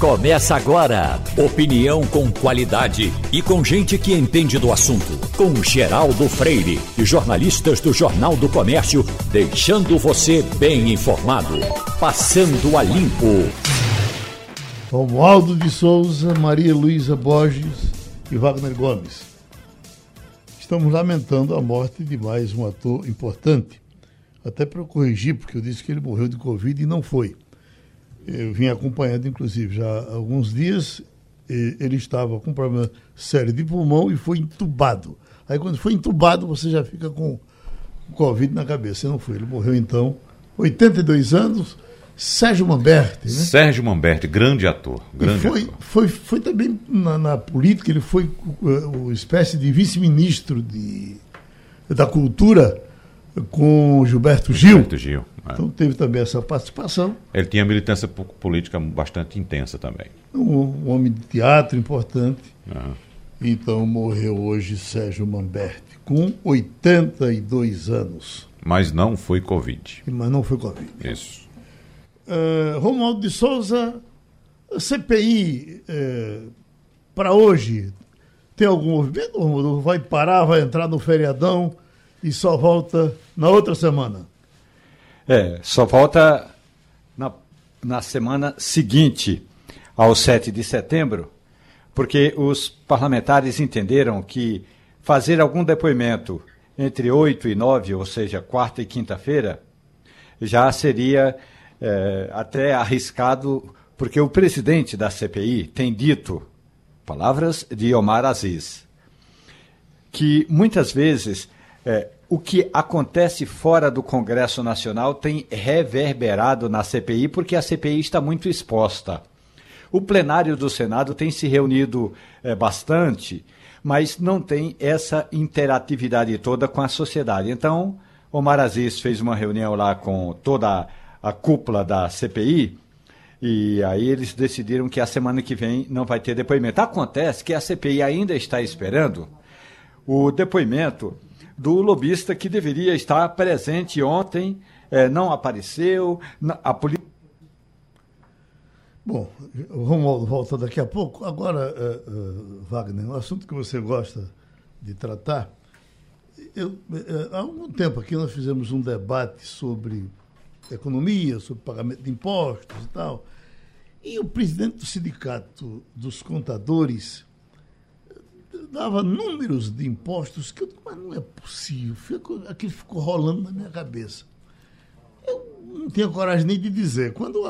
Começa agora. Opinião com qualidade e com gente que entende do assunto. Com Geraldo Freire e jornalistas do Jornal do Comércio, deixando você bem informado. Passando a limpo. Romualdo de Souza, Maria Luísa Borges e Wagner Gomes. Estamos lamentando a morte de mais um ator importante. Até para eu corrigir, porque eu disse que ele morreu de Covid e não foi. Eu vim acompanhando, inclusive, já há alguns dias. Ele estava com um problema sério de pulmão e foi entubado. Aí, quando foi entubado, você já fica com Covid na cabeça. Não foi. Ele morreu, então, 82 anos. Sérgio Mamberti, né? Sérgio Mamberti, grande ator. Grande foi, ator. Foi, foi também na, na política, ele foi uma espécie de vice-ministro da cultura com Gilberto Gil. Gilberto Gil. É. Então teve também essa participação. Ele tinha militância política bastante intensa também. Um, homem de teatro importante. Uhum. Então morreu hoje Sérgio Mamberti, com 82 anos. Mas não foi Covid. Mas não foi Covid. Isso. Uh, Romualdo de Souza, CPI uh, eh, para hoje, tem algum movimento? Vai parar, vai entrar no feriadão e só volta na outra semana? É, só volta na, na semana seguinte ao 7 de setembro, porque os parlamentares entenderam que fazer algum depoimento entre 8 e 9, ou seja, quarta e quinta-feira, já seria é, até arriscado, porque o presidente da CPI tem dito, palavras de Omar Aziz, que muitas vezes é, o que acontece fora do Congresso Nacional tem reverberado na CPI, porque a CPI está muito exposta. O plenário do Senado tem se reunido é, bastante, mas não tem essa interatividade toda com a sociedade. Então, Omar Aziz fez uma reunião lá com toda a cúpula da CPI, e aí eles decidiram que a semana que vem não vai ter depoimento. Acontece que a CPI ainda está esperando o depoimento do lobista que deveria estar presente ontem, é, não apareceu. A polícia. Bom, o Romualdo volta daqui a pouco. Agora, uh, uh, Wagner, um assunto que você gosta de tratar. Eu, uh, há algum tempo aqui nós fizemos um debate sobre economia, sobre pagamento de impostos e tal. E o presidente do sindicato dos contadores dava números de impostos que eu mas não é possível. Fico, aquilo ficou rolando na minha cabeça. Eu não tinha coragem nem de dizer. Quando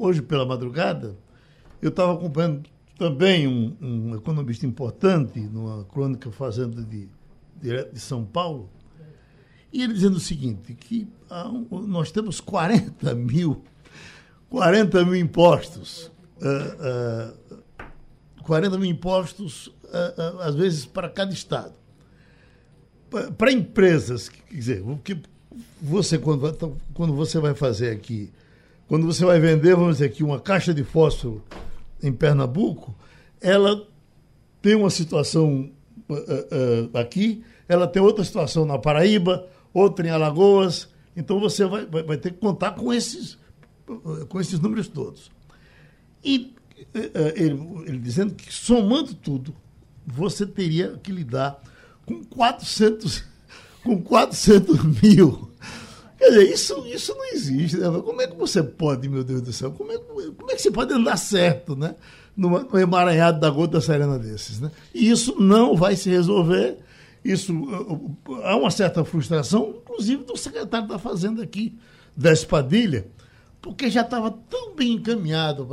hoje pela madrugada, eu estava acompanhando também um, um, economista importante numa crônica fazenda de direto de São Paulo, e ele dizendo o seguinte, que um, nós temos 40 mil, 40 mil impostos, uh, uh, 40 mil impostos às vezes, para cada estado. Para empresas, quer dizer, que você, quando, então, quando você vai fazer aqui, quando você vai vender, vamos dizer aqui, uma caixa de fósforo em Pernambuco, ela tem uma situação uh, uh, aqui, ela tem outra situação na Paraíba, outra em Alagoas, então você vai, vai, vai ter que contar com esses, com esses números todos. E uh, ele, ele dizendo que somando tudo, você teria que lidar com 400, com 400 mil. Quer dizer, isso, isso não existe. Né? Como é que você pode, meu Deus do céu, como é, como é que você pode andar certo, né? No, no emaranhado da gota serena desses, né? E isso não vai se resolver. Isso, há uma certa frustração, inclusive do secretário da Fazenda aqui, da Espadilha, porque já estava tão bem encaminhado,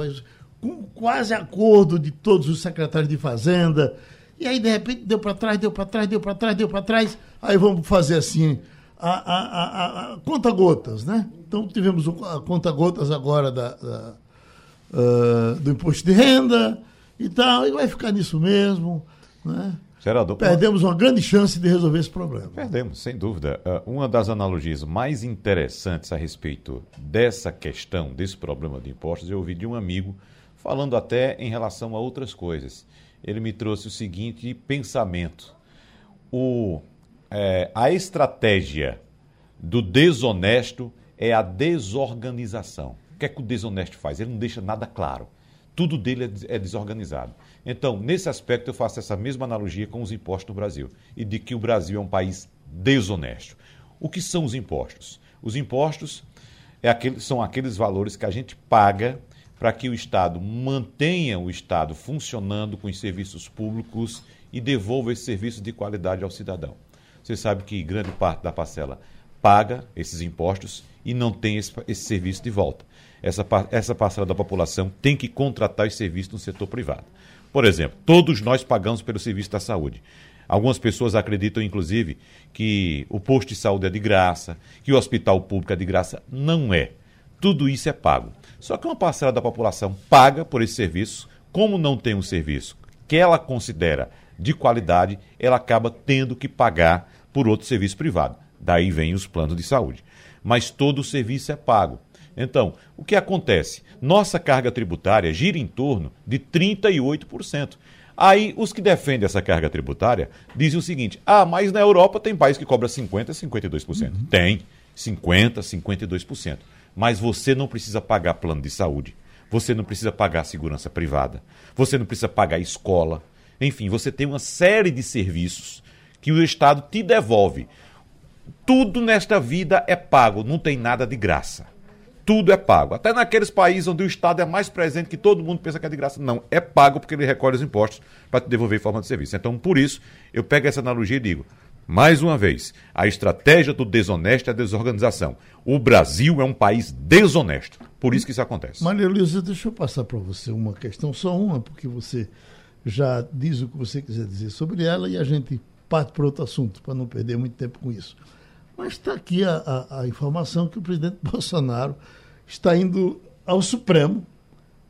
com quase acordo de todos os secretários de Fazenda, e aí, de repente, deu para trás, deu para trás, deu para trás, deu para trás. Aí vamos fazer assim, a, a, a, a conta-gotas, né? Então, tivemos a conta-gotas agora da, da uh, do imposto de renda e tal, e vai ficar nisso mesmo, né? Gerador, Perdemos uma grande chance de resolver esse problema. Perdemos, sem dúvida. Uh, uma das analogias mais interessantes a respeito dessa questão, desse problema de impostos, eu ouvi de um amigo falando até em relação a outras coisas ele me trouxe o seguinte pensamento: o, é, a estratégia do desonesto é a desorganização. O que é que o desonesto faz? Ele não deixa nada claro. Tudo dele é, é desorganizado. Então, nesse aspecto, eu faço essa mesma analogia com os impostos no Brasil e de que o Brasil é um país desonesto. O que são os impostos? Os impostos é aquele, são aqueles valores que a gente paga para que o Estado mantenha o Estado funcionando com os serviços públicos e devolva esse serviço de qualidade ao cidadão. Você sabe que grande parte da parcela paga esses impostos e não tem esse, esse serviço de volta. Essa, essa parcela da população tem que contratar esse serviço no setor privado. Por exemplo, todos nós pagamos pelo serviço da saúde. Algumas pessoas acreditam, inclusive, que o posto de saúde é de graça, que o hospital público é de graça. Não é. Tudo isso é pago. Só que uma parcela da população paga por esse serviço, como não tem um serviço que ela considera de qualidade, ela acaba tendo que pagar por outro serviço privado. Daí vem os planos de saúde. Mas todo o serviço é pago. Então, o que acontece? Nossa carga tributária gira em torno de 38%. Aí os que defendem essa carga tributária dizem o seguinte: ah, mas na Europa tem país que cobra 50%, 52%. Uhum. Tem 50%, 52%. Mas você não precisa pagar plano de saúde. Você não precisa pagar segurança privada. Você não precisa pagar escola. Enfim, você tem uma série de serviços que o Estado te devolve. Tudo nesta vida é pago, não tem nada de graça tudo é pago. Até naqueles países onde o Estado é mais presente, que todo mundo pensa que é de graça. Não, é pago porque ele recolhe os impostos para te devolver em forma de serviço. Então, por isso, eu pego essa analogia e digo: mais uma vez, a estratégia do desonesto é a desorganização. O Brasil é um país desonesto. Por isso que isso acontece. Maria Luísa, deixa eu passar para você uma questão, só uma, porque você já diz o que você quiser dizer sobre ela e a gente parte para outro assunto, para não perder muito tempo com isso. Mas está aqui a, a, a, informação que o presidente Bolsonaro está indo ao Supremo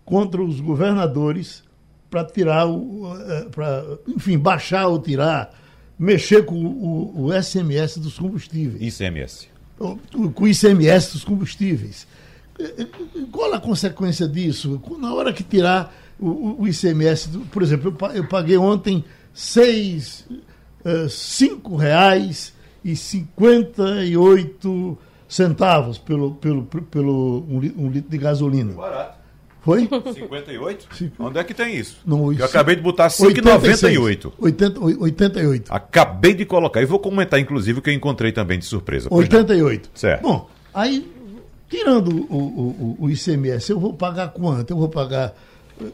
contra os governadores para tirar. Eh, para, enfim, baixar ou tirar, mexer com o, o SMS dos combustíveis. ICMS. Com o ICMS dos combustíveis. Eh, eh, qual a consequência disso? Na hora que tirar o, o ICMS, por exemplo, eu paguei ontem seis, cinco reais e 58 centavos pelo, pelo, pelo um, um litro de gasolina. Barato. Foi? 58? Onde é que tem isso? No, eu acabei de botar 5,98. 88. Acabei de colocar. E vou comentar, inclusive, o que eu encontrei também de surpresa. 88. Certo. Bom, aí, tirando o, o, o, ICMS, eu vou pagar quanto? Eu vou pagar.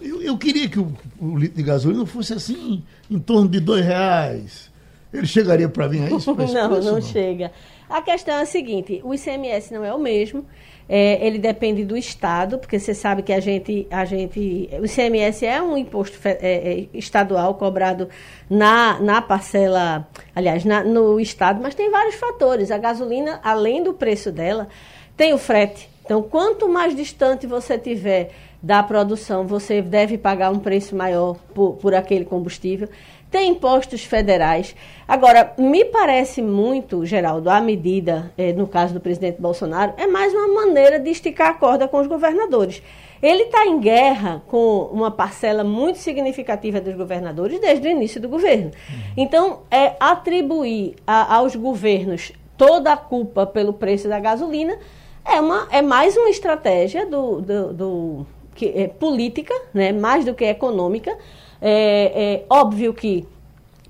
Eu, eu queria que o, o litro de gasolina fosse assim, em torno de dois reais. Ele chegaria para mim aí? Não, preço, não, não chega. A questão é a seguinte: o ICMS não é o mesmo. É, ele depende do estado, porque você sabe que a gente, a gente, o ICMS é um imposto é, é, estadual cobrado na, na parcela, aliás, na, no estado, mas tem vários fatores. A gasolina, além do preço dela, tem o frete. Então, quanto mais distante você tiver da produção, você deve pagar um preço maior por, por aquele combustível tem impostos federais. Agora, me parece muito, Geraldo, a medida, eh, no caso do presidente Bolsonaro, é mais uma maneira de esticar a corda com os governadores. Ele está em guerra com uma parcela muito significativa dos governadores desde o início do governo. Então, é atribuir a, aos governos toda a culpa pelo preço da gasolina é, uma, é mais uma estratégia do, do, do que, é, política, né, mais do que econômica, é, é óbvio que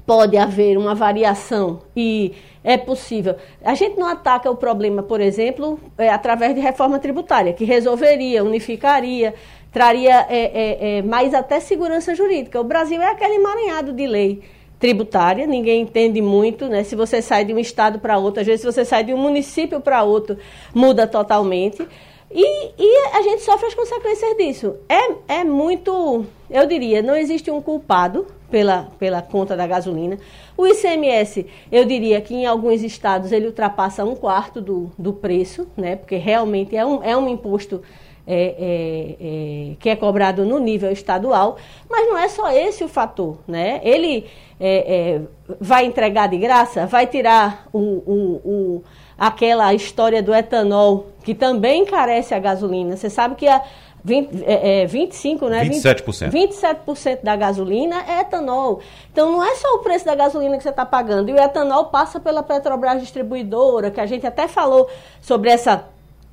pode haver uma variação e é possível. A gente não ataca o problema, por exemplo, é, através de reforma tributária, que resolveria, unificaria, traria é, é, é, mais até segurança jurídica. O Brasil é aquele emaranhado de lei tributária, ninguém entende muito, né? Se você sai de um estado para outro, às vezes se você sai de um município para outro, muda totalmente. E, e, a gente sofre as consequências disso. É, é muito, eu diria, não existe um culpado pela, pela conta da gasolina. O ICMS, eu diria que em alguns estados ele ultrapassa um quarto do, do preço, né? porque realmente é um, é um imposto é, é, é, que é cobrado no nível estadual, mas não é só esse o fator. Né? Ele é, é, vai entregar de graça, vai tirar o, o, o aquela história do etanol, que também encarece a gasolina. Você sabe que a 20, é, é, 25, né? 27%. 27% da gasolina é etanol. Então não é só o preço da gasolina que você está pagando. E o etanol passa pela Petrobras distribuidora, que a gente até falou sobre essa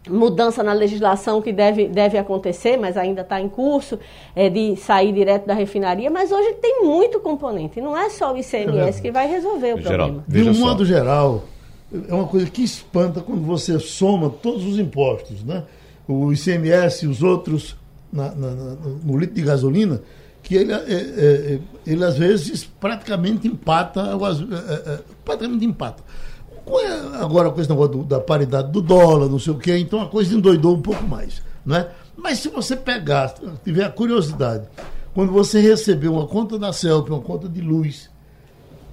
mudança na legislação que deve, deve acontecer, mas ainda está em curso, é, de sair direto da refinaria, mas hoje tem muito componente, não é só o ICMS é que vai resolver o Geraldo, problema. De um modo geral, é uma coisa que espanta quando você soma todos os impostos, né? O ICMS e os outros na, na, no litro de gasolina, que ele, é, é, é ele às vezes praticamente empata, é, é, praticamente empata. Agora com esse negócio da paridade do dólar, não sei o quê, então a coisa endoidou um pouco mais. Né? Mas se você pegar, tiver a curiosidade, quando você receber uma conta da CELP, uma conta de luz,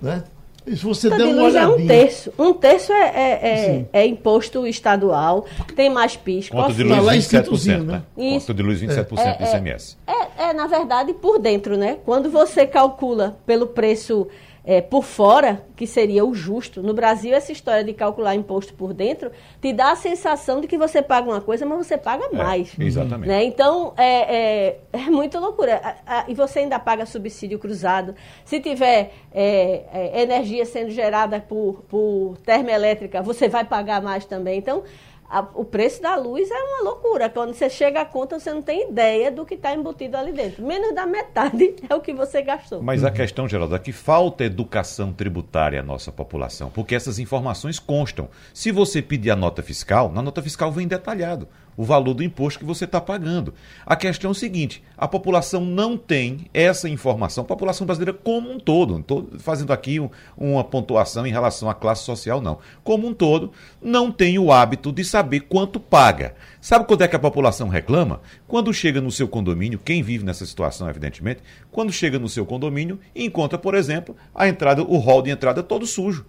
né? Se você der uma olhadinha... é um terço. Um terço é, é, é, é imposto estadual, tem mais PIS. Conta de luz, 27%, né? Isso. Conta de luz, 27% é, do ICMS. É, é, na verdade, por dentro, né? Quando você calcula pelo preço é, por fora, que seria o justo. No Brasil, essa história de calcular imposto por dentro te dá a sensação de que você paga uma coisa, mas você paga é, mais. exatamente. Né? Então, é, é, é muita loucura. A, a, e você ainda paga subsídio cruzado. Se tiver é, é, energia sendo gerada por, por termoelétrica, você vai pagar mais também. Então, a, o preço da luz é uma loucura. Quando você chega à conta, você não tem ideia do que está embutido ali dentro. Menos da metade é o que você gastou. Mas a questão, Geraldo, é que falta educação tributária à nossa população, porque essas informações constam. Se você pedir a nota fiscal, na nota fiscal vem detalhado o valor do imposto que você está pagando. A questão é o seguinte: a população não tem essa informação, a população brasileira como um todo, não estou fazendo aqui um, uma pontuação em relação à classe social, não. Como um todo, não tem o hábito de saber quanto paga. Sabe quando é que a população reclama? Quando chega no seu condomínio, quem vive nessa situação, evidentemente, quando chega no seu condomínio e encontra, por exemplo, a entrada, o hall de entrada todo sujo,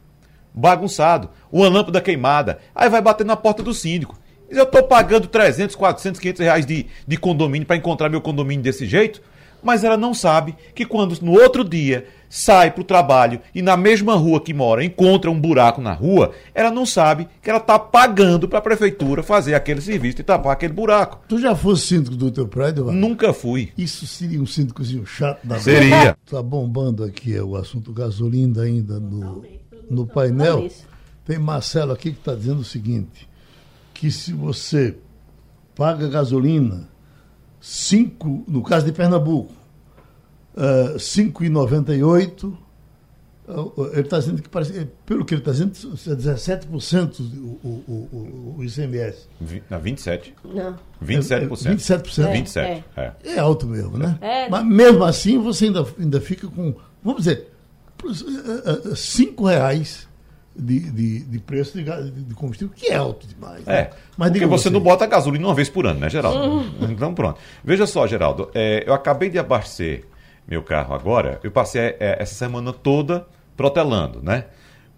bagunçado, uma lâmpada queimada, aí vai bater na porta do síndico. Eu estou pagando 300, 400, 500 reais de, de condomínio para encontrar meu condomínio desse jeito, mas ela não sabe que quando no outro dia sai para o trabalho e na mesma rua que mora encontra um buraco na rua, ela não sabe que ela está pagando para a prefeitura fazer aquele serviço e tapar aquele buraco. Tu já fosse síndico do teu prédio? Mano? Nunca fui. Isso seria um síndicozinho chato da Seria. Está bombando aqui o assunto gasolina ainda no, no painel. Tem Marcelo aqui que está dizendo o seguinte que se você paga gasolina, 5, no caso de Pernambuco, uh, eh, 5,98, uh, eh, ele está dizendo que, parece, eh, pelo que ele está dizendo, é 17% o, o, o, o ICMS. Não, 27%. Não. 27%. É, 27%. É, 27%. É. é alto mesmo, né? É. Mas mesmo assim você ainda, ainda fica com, vamos dizer, 5 reais de, de, de preço de, de, combustível, que é alto demais. Né? É, mas porque você, não bota gasolina uma vez por ano, né, Geraldo? Uhum. Então, pronto. Veja só, Geraldo, é, eu acabei de abastecer meu carro agora, eu passei é, essa semana toda protelando, né?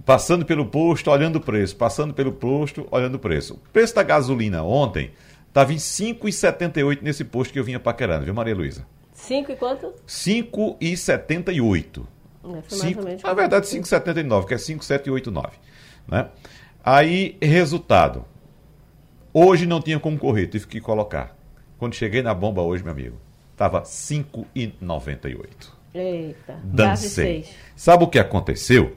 Passando pelo posto, olhando o preço, passando pelo posto, olhando o preço. O preço da gasolina ontem estava em 5,78 nesse posto que eu vinha paquerando, viu, Maria Luísa? 5 e quanto? 5,78. É, cinco, na verdade, 5,79, que é 5,789. Né? Aí, resultado. Hoje não tinha como correr, tive que colocar. Quando cheguei na bomba hoje, meu amigo, estava 5,98. Eita, Dancei. Sabe o que aconteceu?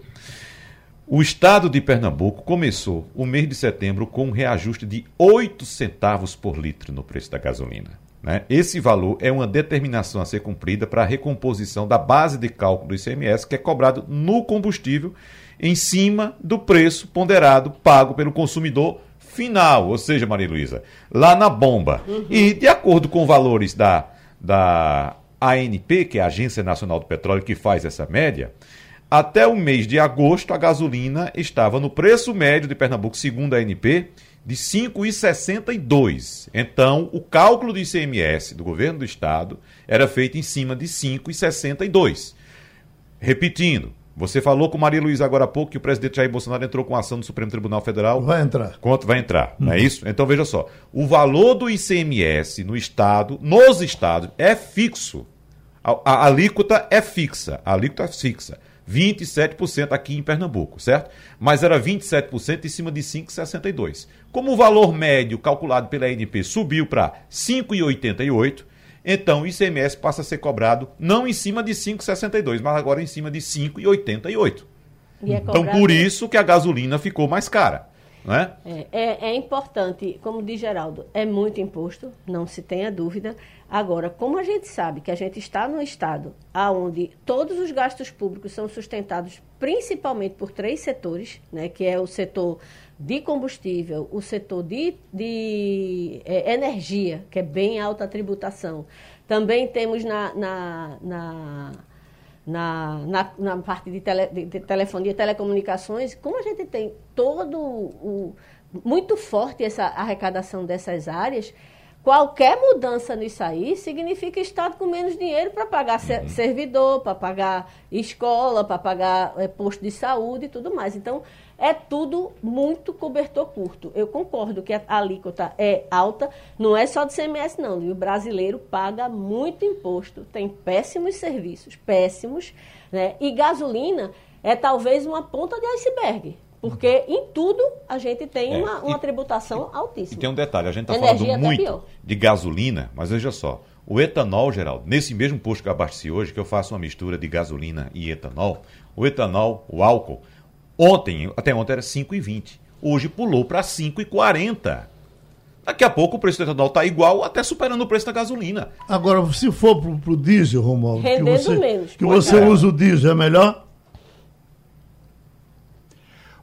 O estado de Pernambuco começou o mês de setembro com um reajuste de 8 centavos por litro no preço da gasolina. Né? Esse valor é uma determinação a ser cumprida para a recomposição da base de cálculo do ICMS, que é cobrado no combustível em cima do preço ponderado pago pelo consumidor final, ou seja, Maria Luísa, lá na bomba. Uhum. E de acordo com valores da, da ANP, que é a Agência Nacional do Petróleo, que faz essa média, até o mês de agosto a gasolina estava no preço médio de Pernambuco, segundo a ANP, de 5,62. Então, o cálculo do ICMS do governo do estado era feito em cima de 5,62. Repetindo, você falou com Maria Luísa agora há pouco que o presidente Jair Bolsonaro entrou com ação no Supremo Tribunal Federal. Vai entrar. Quanto vai entrar? Não é isso? Então veja só. O valor do ICMS no estado, nos estados, é fixo. A, a, a alíquota é fixa. A alíquota é fixa. 27% aqui em Pernambuco, certo? Mas era 27% em cima de 5,62. Como o valor médio calculado pela ANP subiu para 5,88, então o ICMS passa a ser cobrado não em cima de 5,62, mas agora em cima de 5,88. É então por isso que a gasolina ficou mais cara. não é? É, é, é importante, como diz Geraldo, é muito imposto, não se tenha dúvida. Agora, como a gente sabe que a gente está num estado onde todos os gastos públicos são sustentados principalmente por três setores, né, que é o setor de combustível, o setor de, de é, energia, que é bem alta a tributação. Também temos na, na, na na, na, na parte de, tele, de, de telefonia e telecomunicações, como a gente tem todo o. muito forte essa arrecadação dessas áreas, qualquer mudança nisso aí significa Estado com menos dinheiro para pagar uhum. servidor, para pagar escola, para pagar é, posto de saúde e tudo mais. Então, é tudo muito cobertor curto. Eu concordo que a alíquota é alta, não é só do CMS, não. o brasileiro paga muito imposto, tem péssimos serviços, péssimos, né? E gasolina é talvez uma ponta de iceberg. Porque em tudo a gente tem é, uma, uma e, tributação e, altíssima. E tem um detalhe, a gente está falando muito pior. de gasolina, mas veja só, o etanol, Geraldo, nesse mesmo posto que eu abasteci hoje, que eu faço uma mistura de gasolina e etanol, o etanol, o álcool, Ontem, até ontem era 5,20. Hoje pulou para 5,40. Daqui a pouco o preço do etanol está igual, até superando o preço da gasolina. Agora, se for para o diesel, Romualdo, que você, menos. Que você é. usa o diesel, é melhor?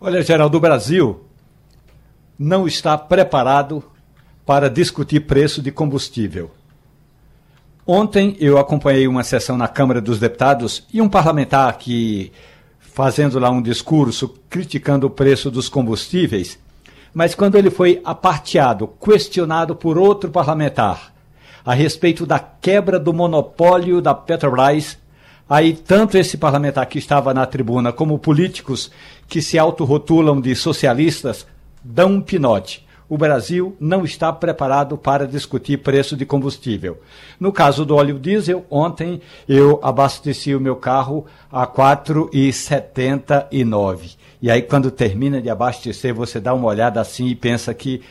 Olha, Geraldo, o Brasil não está preparado para discutir preço de combustível. Ontem eu acompanhei uma sessão na Câmara dos Deputados e um parlamentar que fazendo lá um discurso criticando o preço dos combustíveis, mas quando ele foi aparteado, questionado por outro parlamentar a respeito da quebra do monopólio da Petrobras, aí tanto esse parlamentar que estava na tribuna como políticos que se autorrotulam de socialistas dão um pinote o Brasil não está preparado para discutir preço de combustível. No caso do óleo diesel, ontem eu abasteci o meu carro a 4,79. E aí, quando termina de abastecer, você dá uma olhada assim e pensa que,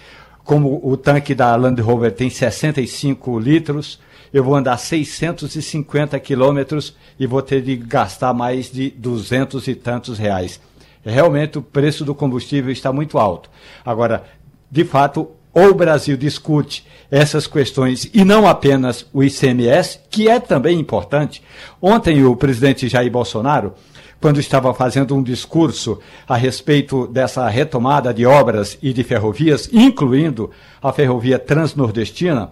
como o tanque da Land Rover tem 65 litros, eu vou andar 650 quilômetros e vou ter de gastar mais de 200 e tantos reais. Realmente o preço do combustível está muito alto. Agora, de fato, o Brasil discute essas questões e não apenas o ICMS, que é também importante. Ontem o presidente Jair Bolsonaro, quando estava fazendo um discurso a respeito dessa retomada de obras e de ferrovias, incluindo a ferrovia transnordestina,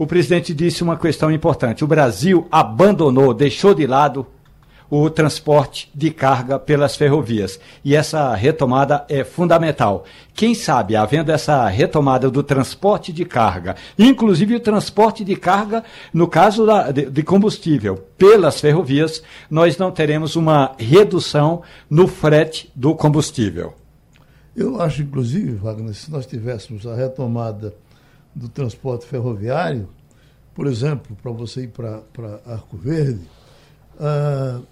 o presidente disse uma questão importante. O Brasil abandonou, deixou de lado o transporte de carga pelas ferrovias. E essa retomada é fundamental. Quem sabe, havendo essa retomada do transporte de carga, inclusive o transporte de carga, no caso da, de, de combustível, pelas ferrovias, nós não teremos uma redução no frete do combustível. Eu acho, inclusive, Wagner, se nós tivéssemos a retomada do transporte ferroviário, por exemplo, para você ir para Arco Verde, uh,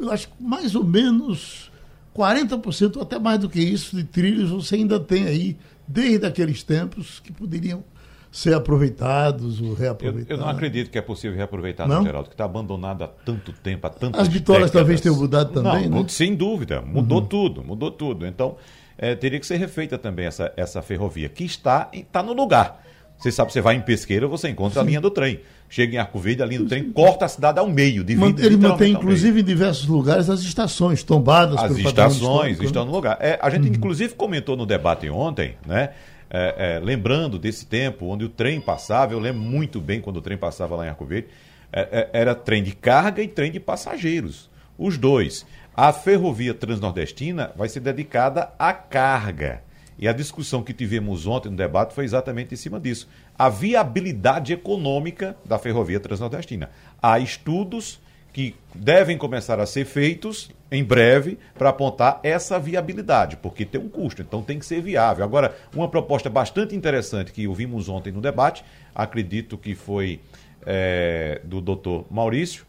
eu acho que mais ou menos 40% ou até mais do que isso de trilhos você ainda tem aí, desde aqueles tempos, que poderiam ser aproveitados ou reaproveitados. Eu, eu não acredito que é possível reaproveitar, não? Geraldo, que está abandonado há tanto tempo, há tantas As vitórias décadas. talvez tenham mudado também, não, né? Sem dúvida, mudou uhum. tudo, mudou tudo. Então, é, teria que ser refeita também essa, essa ferrovia, que está, está no lugar. Você sabe, você vai em Pesqueira, você encontra Sim. a linha do trem. Chega em Arco Verde, a linha do trem corta a cidade ao meio. Divide, Ele mantém, inclusive, em diversos lugares as estações tombadas. As estações estão no lugar. É, a gente, uhum. inclusive, comentou no debate ontem, né? É, é, lembrando desse tempo onde o trem passava, eu lembro muito bem quando o trem passava lá em Arco Verde, é, é, era trem de carga e trem de passageiros. Os dois. A ferrovia transnordestina vai ser dedicada à carga. E a discussão que tivemos ontem no debate foi exatamente em cima disso. A viabilidade econômica da ferrovia transnordestina. Há estudos que devem começar a ser feitos em breve para apontar essa viabilidade, porque tem um custo, então tem que ser viável. Agora, uma proposta bastante interessante que ouvimos ontem no debate, acredito que foi é, do doutor Maurício,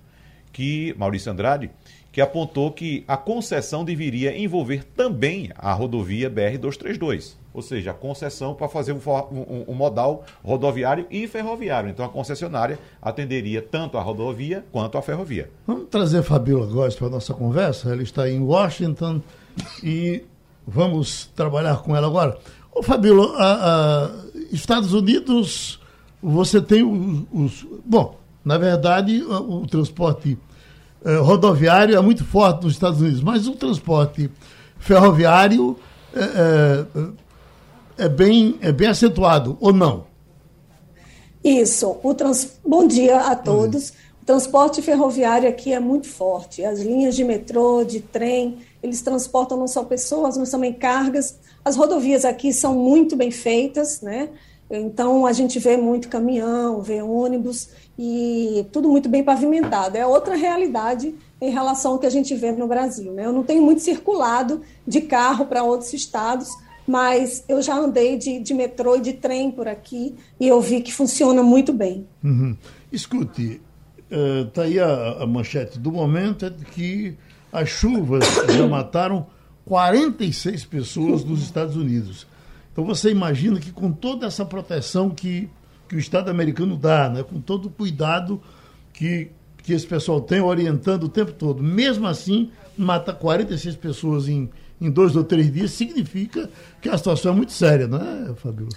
que Maurício Andrade, que apontou que a concessão deveria envolver também a rodovia BR-232, ou seja, a concessão para fazer um, um, um, modal rodoviário e ferroviário. Então a concessionária atenderia tanto a rodovia quanto a ferrovia. Vamos trazer a Fabiola Góes para a nossa conversa. Ela está em Washington e vamos trabalhar com ela agora. Ô, Fabíola, a, a Estados Unidos, você tem os, os, Bom, na verdade, o, o transporte eh, rodoviário é muito forte nos Estados Unidos, mas o transporte ferroviário é, é, é bem, é bem acentuado, ou não? Isso. O trans... Bom dia a todos. O transporte ferroviário aqui é muito forte. As linhas de metrô, de trem, eles transportam não só pessoas, mas também cargas. As rodovias aqui são muito bem feitas, né? Então a gente vê muito caminhão, vê ônibus e tudo muito bem pavimentado. É outra realidade em relação ao que a gente vê no Brasil. Né? Eu não tenho muito circulado de carro para outros estados, mas eu já andei de, de, metrô e de trem por aqui e eu vi que funciona muito bem. Uhum. Escute, está uh, aí a, a, manchete do momento é que as chuvas já mataram 46 pessoas nos Estados Unidos. Então você imagina que com toda essa proteção que, que o Estado americano dá, né, com todo o cuidado que, que esse pessoal tem orientando o tempo todo, mesmo assim, mata 46 pessoas em em dois ou três dias, significa que a situação é muito séria, não é, Fabio?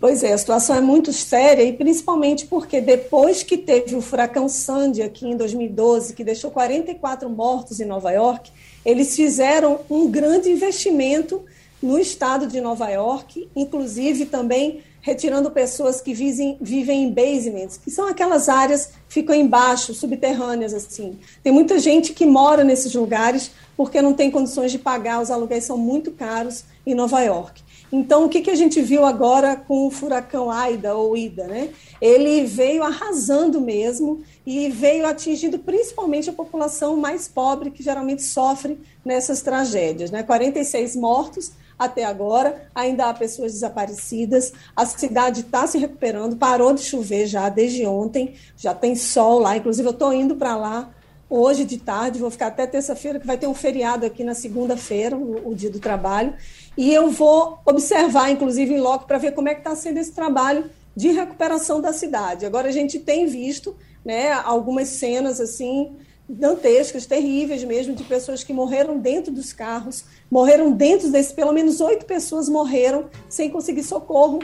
Pois é, a situação é muito séria e principalmente porque depois que teve o furacão Sandy aqui em 2012, que deixou 44 mortos em Nova York, eles fizeram um grande investimento no estado de Nova York, inclusive também retirando pessoas que vivem, vivem em basements, que são aquelas áreas que ficam embaixo, subterrâneas assim. Tem muita gente que mora nesses lugares porque não tem condições de pagar, os aluguéis são muito caros em Nova York. Então, o que, que a gente viu agora com o furacão Aida ou Ida? Né? Ele veio arrasando mesmo e veio atingindo principalmente a população mais pobre, que geralmente sofre nessas tragédias. Né? 46 mortos, até agora, ainda há pessoas desaparecidas, a cidade está se recuperando, parou de chover já desde ontem, já tem sol lá, inclusive eu estou indo para lá hoje de tarde, vou ficar até terça-feira, que vai ter um feriado aqui na segunda-feira, o, o, dia do trabalho, e eu vou observar, inclusive, em loco, para ver como é que está sendo esse trabalho de recuperação da cidade. Agora, a gente tem visto né, algumas cenas assim dantescas, terríveis mesmo, de pessoas que morreram dentro dos carros, morreram dentro desse, pelo menos oito pessoas morreram sem conseguir socorro,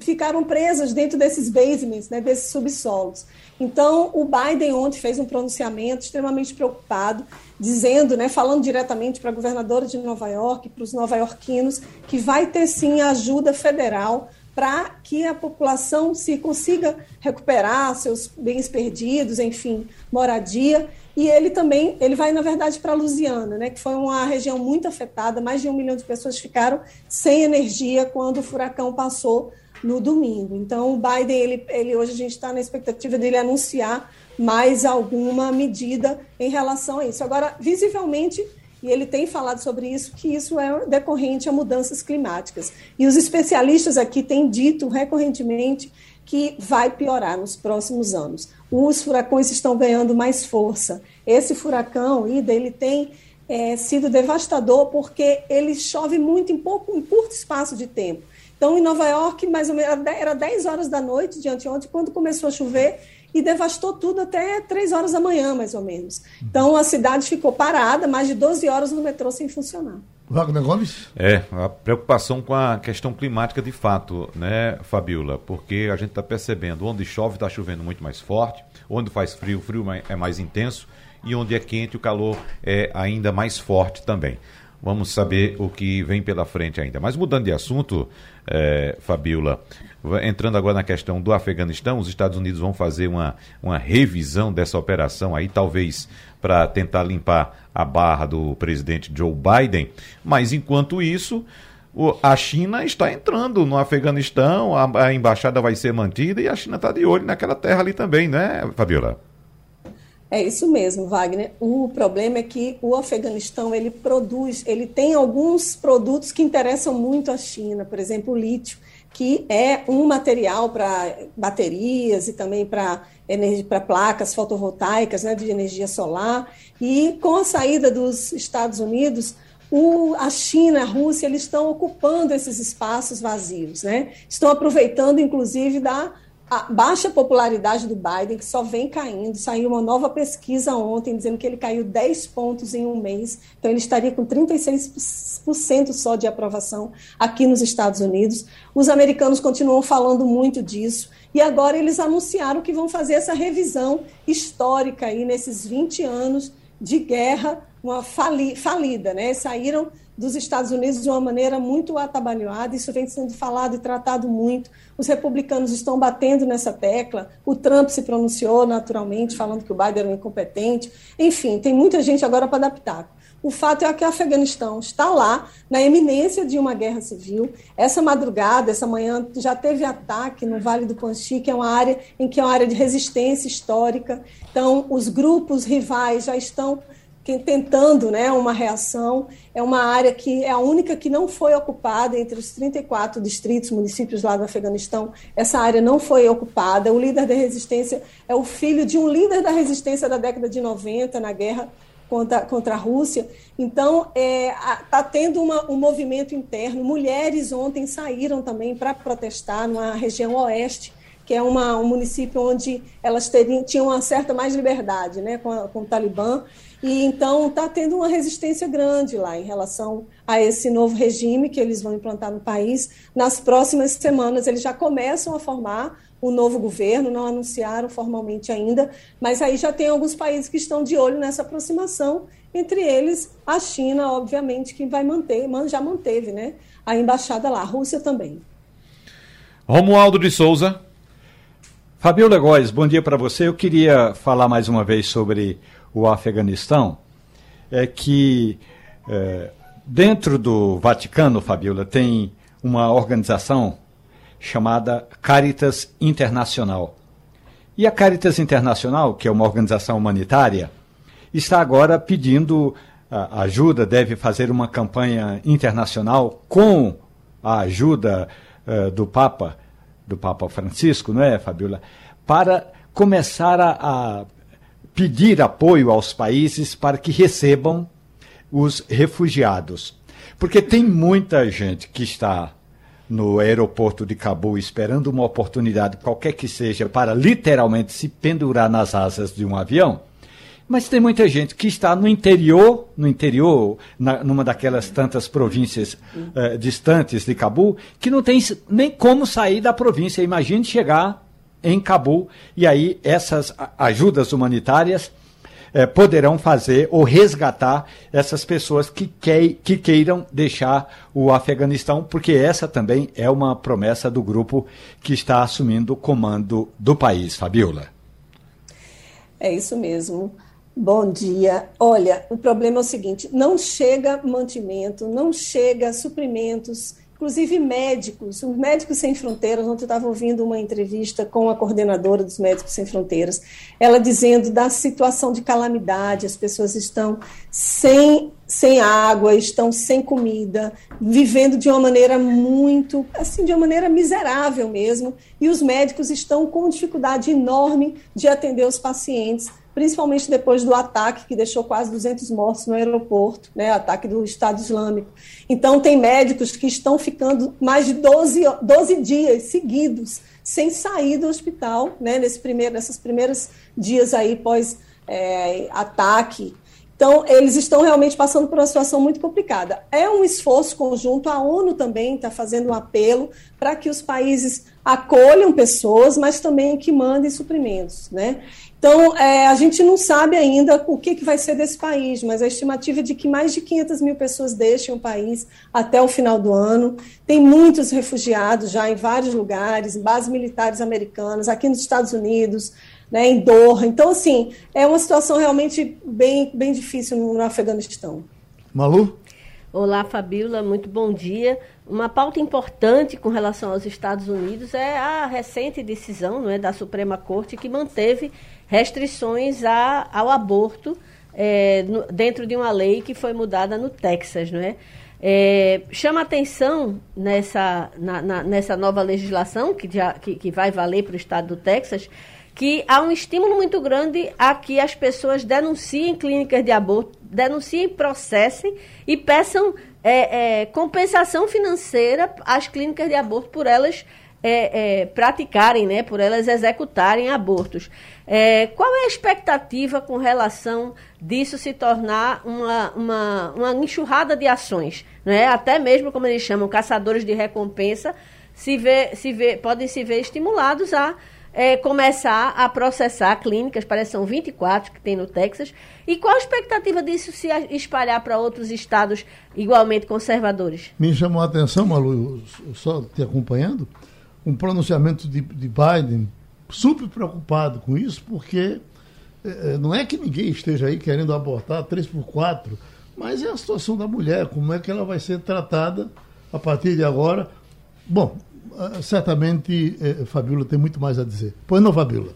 ficaram presas dentro desses basements, né, desses subsolos. Então, o Biden ontem fez um pronunciamento extremamente preocupado, dizendo, né, falando diretamente para a governadora de Nova York, para os nova-iorquinos, que vai ter sim ajuda federal para que a população se consiga recuperar seus bens perdidos, enfim, moradia. E ele também, ele vai, na verdade, para a Louisiana, né, que foi uma região muito afetada, mais de um milhão de pessoas ficaram sem energia quando o furacão passou no domingo. Então, o Biden, ele, ele hoje a gente está na expectativa dele anunciar mais alguma medida em relação a isso. Agora, visivelmente, e ele tem falado sobre isso, que isso é decorrente a mudanças climáticas. E os especialistas aqui têm dito recorrentemente que vai piorar nos próximos anos. Os furacões estão ganhando mais força. Esse furacão, Ida, ele tem é, sido devastador porque ele chove muito em pouco, em curto espaço de tempo. Então, em Nova York, mais ou menos, era 10 horas da noite de anteontem, quando começou a chover, e devastou tudo até 3 horas da manhã, mais ou menos. Então a cidade ficou parada, mais de 12 horas no metrô sem funcionar. Wagner Gomes? É, a preocupação com a questão climática de fato, né, Fabiola? Porque a gente está percebendo, onde chove está chovendo muito mais forte, onde faz frio, o frio é mais intenso, e onde é quente, o calor é ainda mais forte também. Vamos saber o que vem pela frente ainda. Mas mudando de assunto, é, Fabiola, entrando agora na questão do Afeganistão, os Estados Unidos vão fazer uma, uma revisão dessa operação aí, talvez para tentar limpar a barra do presidente Joe Biden. Mas enquanto isso, a China está entrando no Afeganistão, a, a embaixada vai ser mantida e a China está de olho naquela terra ali também, né, Fabiola? É isso mesmo, Wagner. O problema é que o Afeganistão ele produz, ele tem alguns produtos que interessam muito à China, por exemplo, o lítio, que é um material para baterias e também para para placas fotovoltaicas, né, de energia solar. E com a saída dos Estados Unidos, o, a China, a Rússia, eles estão ocupando esses espaços vazios, né? Estão aproveitando, inclusive, da a baixa popularidade do Biden, que só vem caindo. Saiu uma nova pesquisa ontem dizendo que ele caiu 10 pontos em um mês. Então, ele estaria com 36% só de aprovação aqui nos Estados Unidos. Os americanos continuam falando muito disso. E agora eles anunciaram que vão fazer essa revisão histórica aí nesses 20 anos de guerra, uma fali falida, né? Saíram dos Estados Unidos de uma maneira muito atabalhoada, isso vem sendo falado e tratado muito. Os republicanos estão batendo nessa tecla, o Trump se pronunciou naturalmente, falando que o Biden era um incompetente. Enfim, tem muita gente agora para adaptar. O fato é que o Afeganistão está lá, na eminência de uma guerra civil. Essa madrugada, essa manhã, já teve ataque no Vale do Panchi, que é uma área em que é uma área de resistência histórica. Então, os grupos rivais já estão tentando né, uma reação. É uma área que é a única que não foi ocupada entre os 34 distritos, municípios lá do Afeganistão. Essa área não foi ocupada. O líder da resistência é o filho de um líder da resistência da década de 90, na guerra contra, contra a Rússia. Então, está é, tá tendo uma, um movimento interno. Mulheres ontem saíram também para protestar na região oeste que é uma, um município onde elas teriam, tinham uma certa mais liberdade né, com, a, com o Talibã. E então está tendo uma resistência grande lá em relação a esse novo regime que eles vão implantar no país. Nas próximas semanas, eles já começam a formar o novo governo, não anunciaram formalmente ainda, mas aí já tem alguns países que estão de olho nessa aproximação, entre eles a China, obviamente, que vai manter, já manteve né, a embaixada lá, a Rússia também. Romualdo de Souza. Fabiola Góes, bom dia para você. Eu queria falar mais uma vez sobre o Afeganistão. É que é, dentro do Vaticano, Fabiola, tem uma organização chamada Caritas Internacional. E a Caritas Internacional, que é uma organização humanitária, está agora pedindo ajuda, deve fazer uma campanha internacional com a ajuda uh, do Papa do Papa Francisco, não é, Fabiola? Para começar a, a pedir apoio aos países para que recebam os refugiados. Porque tem muita gente que está no aeroporto de Cabul esperando uma oportunidade, qualquer que seja, para literalmente se pendurar nas asas de um avião mas tem muita gente que está no interior, no interior, na, numa daquelas tantas províncias uh, distantes de Cabul, que não tem nem como sair da província. Imagine chegar em Cabul e aí essas ajudas humanitárias eh, poderão fazer ou resgatar essas pessoas que, que, que queiram deixar o Afeganistão, porque essa também é uma promessa do grupo que está assumindo o comando do país, Fabiola. É isso mesmo. Bom dia. Olha, o problema é o seguinte: não chega mantimento, não chega suprimentos, inclusive médicos. Os Médicos Sem Fronteiras, ontem eu estava ouvindo uma entrevista com a coordenadora dos Médicos Sem Fronteiras, ela dizendo da situação de calamidade, as pessoas estão sem, sem água, estão sem comida, vivendo de uma maneira muito, assim, de uma maneira miserável mesmo, e os médicos estão com dificuldade enorme de atender os pacientes principalmente depois do ataque que deixou quase 200 mortos no aeroporto, né, ataque do Estado Islâmico. Então, tem médicos que estão ficando mais de 12, 12 dias seguidos sem sair do hospital, né, nesse primeiro, nesses primeiros dias aí pós-ataque. É, então, eles estão realmente passando por uma situação muito complicada. É um esforço conjunto, a ONU também está fazendo um apelo para que os países acolham pessoas, mas também que mandem suprimentos. Né? Então, é, a gente não sabe ainda o que, que vai ser desse país, mas a estimativa é de que mais de 500 mil pessoas deixem o país até o final do ano. Tem muitos refugiados já em vários lugares, em bases militares americanas, aqui nos Estados Unidos, né, em Doha. Então, assim, é uma situação realmente bem, bem difícil no Afeganistão. Malu? Olá, Fabíola, muito bom dia. Uma pauta importante com relação aos Estados Unidos é a recente decisão não é, da Suprema Corte que manteve restrições a, ao aborto é, no, dentro de uma lei que foi mudada no Texas, não é? É, chama atenção nessa, na, na, nessa nova legislação que, já, que, que vai valer para o estado do Texas que há um estímulo muito grande a que as pessoas denunciem clínicas de aborto, denunciem, processem e peçam é, é, compensação financeira às clínicas de aborto por elas é, é, praticarem, né, por elas executarem abortos. É, qual é a expectativa com relação disso se tornar uma, uma, uma enxurrada de ações? Né? Até mesmo, como eles chamam, caçadores de recompensa, se vê, se vê, podem se ver estimulados a é, começar a processar clínicas, parece que são 24 que tem no Texas. E qual a expectativa disso se espalhar para outros estados igualmente conservadores? Me chamou a atenção, Malu, só te acompanhando, um pronunciamento de, de Biden super preocupado com isso, porque é, é, não é que ninguém esteja aí querendo abortar 3 por 4 mas é a situação da mulher, como é que ela vai ser tratada a partir de agora. Bom, certamente é, Fabíola tem muito mais a dizer. Pois não, Fabíola?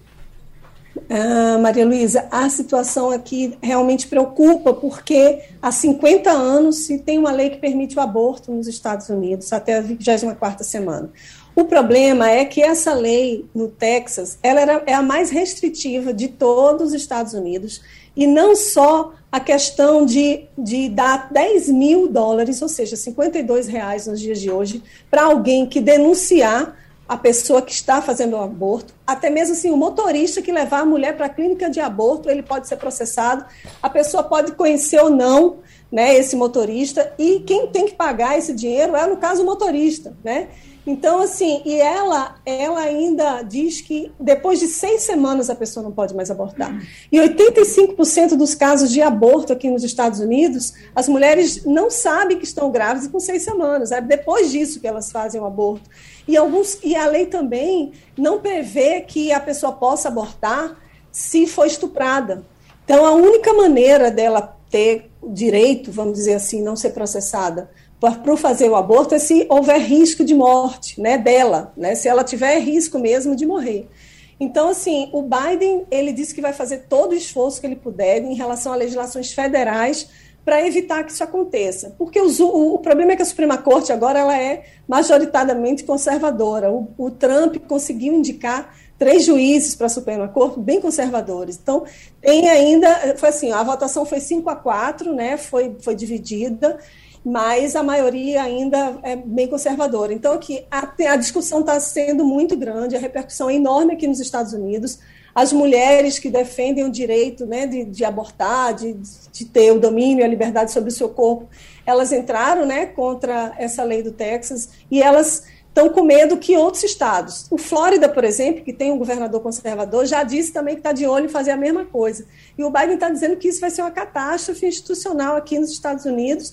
Ah, Maria Luísa, a situação aqui realmente preocupa, porque há 50 anos se tem uma lei que permite o aborto nos Estados Unidos, até a 24 semana. O problema é que essa lei no Texas, ela era, é a mais restritiva de todos os Estados Unidos, e não só a questão de, de dar 10 mil dólares, ou seja, 52 reais nos dias de hoje, para alguém que denunciar a pessoa que está fazendo o aborto, até mesmo assim, o motorista que levar a mulher para a clínica de aborto, ele pode ser processado, a pessoa pode conhecer ou não né, esse motorista, e quem tem que pagar esse dinheiro é, no caso, o motorista, né? Então, assim, e ela, ela ainda diz que depois de seis semanas a pessoa não pode mais abortar. E 85% dos casos de aborto aqui nos Estados Unidos, as mulheres não sabem que estão grávidas com seis semanas. É depois disso que elas fazem o aborto. E, alguns, e a lei também não prevê que a pessoa possa abortar se for estuprada. Então, a única maneira dela ter direito, vamos dizer assim, não ser processada para fazer o aborto é se houver risco de morte né, dela, né, se ela tiver risco mesmo de morrer. Então, assim, o Biden, ele disse que vai fazer todo o esforço que ele puder em relação a legislações federais para evitar que isso aconteça. Porque o, o, problema é que a Suprema Corte agora ela é majoritariamente conservadora. O, o Trump conseguiu indicar três juízes para a Suprema Corte bem conservadores. Então, tem ainda, foi assim, a votação foi 5 a 4, né, foi, foi dividida, mas a maioria ainda é bem conservadora. Então, aqui, a, a discussão está sendo muito grande, a repercussão é enorme aqui nos Estados Unidos. As mulheres que defendem o direito né, de, de abortar, de, de ter o domínio e a liberdade sobre o seu corpo, elas entraram né, contra essa lei do Texas e elas estão com medo que outros estados. O Flórida, por exemplo, que tem um governador conservador, já disse também que está de olho em fazer a mesma coisa. E o Biden está dizendo que isso vai ser uma catástrofe institucional aqui nos Estados Unidos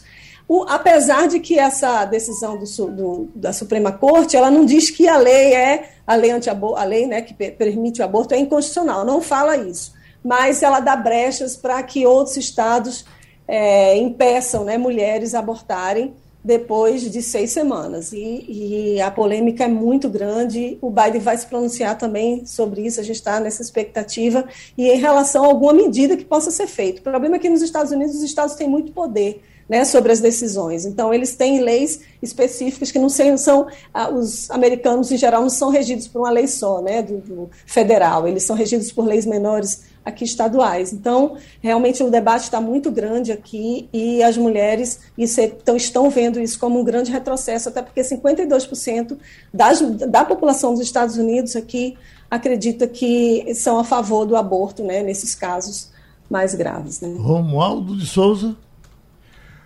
o, apesar de que essa decisão do, do, da Suprema Corte, ela não diz que a lei é a lei anti a lei, né, que permite o aborto é inconstitucional, não fala isso, mas ela dá brechas para que outros estados é, impeçam, né, mulheres abortarem depois de seis semanas. E, e, a polêmica é muito grande. O Biden vai se pronunciar também sobre isso. A gente está nessa expectativa e em relação a alguma medida que possa ser feita. O problema é que nos Estados Unidos os estados têm muito poder né, sobre as decisões. Então, eles têm leis específicas que não são, ah, os americanos em geral não são regidos por uma lei só, né, do, do, federal, eles são regidos por leis menores aqui estaduais. Então, realmente o debate está muito grande aqui e as mulheres isso, então, estão vendo isso como um grande retrocesso, até porque 52% das, da população dos Estados Unidos aqui acredita que são a favor do aborto, né, nesses casos mais graves. Né? Romualdo de Souza.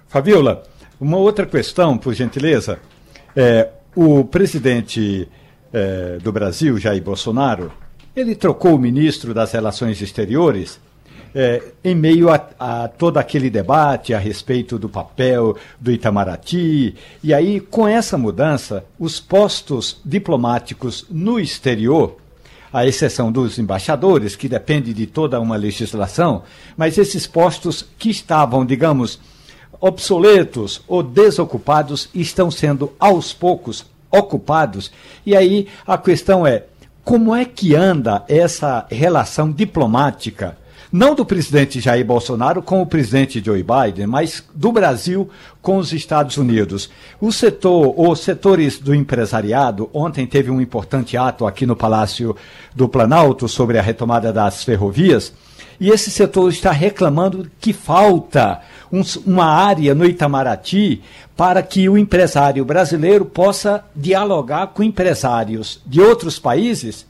Fabiola, uma outra questão, por gentileza. É, o presidente é, do Brasil, Jair Bolsonaro, ele trocou o ministro das Relações Exteriores é, em meio a, a, todo aquele debate a respeito do papel do Itamaraty. E aí, com essa mudança, os postos diplomáticos no exterior, à exceção dos embaixadores, que depende de toda uma legislação, mas esses postos que estavam, digamos, obsoletos ou desocupados estão sendo aos poucos ocupados. E aí a questão é: como é que anda essa relação diplomática? Não do presidente Jair Bolsonaro com o presidente Joe Biden, mas do Brasil com os Estados Unidos. O setor, os setores do empresariado, ontem teve um importante ato aqui no Palácio do Planalto sobre a retomada das ferrovias e esse setor está reclamando que falta um, uma área no Itamaraty para que o empresário brasileiro possa dialogar com empresários de outros países.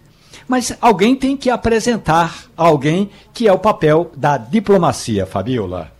Mas alguém tem que apresentar alguém que é o papel da diplomacia, Fabiola.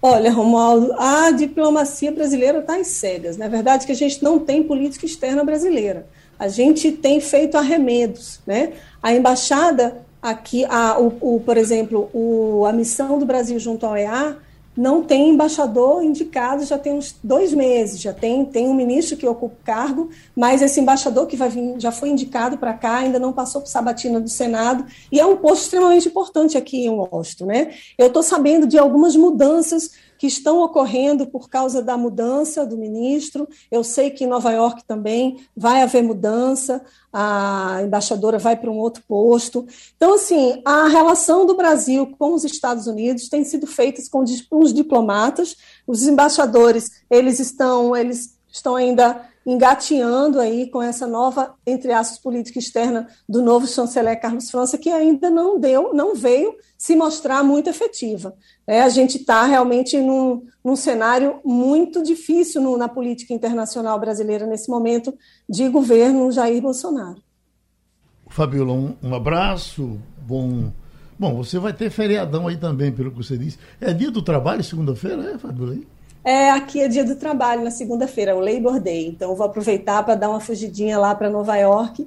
Olha, Romualdo, a diplomacia brasileira está em cegas. Na verdade, que a gente não tem política externa brasileira. A gente tem feito arremedos. Né? A embaixada aqui, a, o, o, por exemplo, o, a missão do Brasil junto ao EA não tem embaixador indicado já tem uns dois meses, já tem, tem um ministro que ocupa o cargo, mas esse embaixador que vai vir já foi indicado para cá, ainda não passou por sabatina do Senado, e é um posto extremamente importante aqui em Washington. Né? Eu estou sabendo de algumas mudanças que estão ocorrendo por causa da mudança do ministro. Eu sei que em Nova York também vai haver mudança, a embaixadora vai para um outro posto. Então, assim, a relação do Brasil com os Estados Unidos tem sido feita com os diplomatas, os embaixadores, eles estão, eles estão ainda engateando aí com essa nova, entre aspas, política externa do novo chanceler Carlos França, que ainda não deu, não veio se mostrar muito efetiva. É, a gente está realmente num, num, cenário muito difícil no, na política internacional brasileira nesse momento de governo Jair Bolsonaro. Fabiola, um, um abraço, bom. Bom, você vai ter feriadão aí também, pelo que você disse. É dia do trabalho, segunda-feira, é, Fabiola? É, aqui é dia do trabalho, na segunda-feira, o Labor Day. Então, eu vou aproveitar para dar uma fugidinha lá para Nova York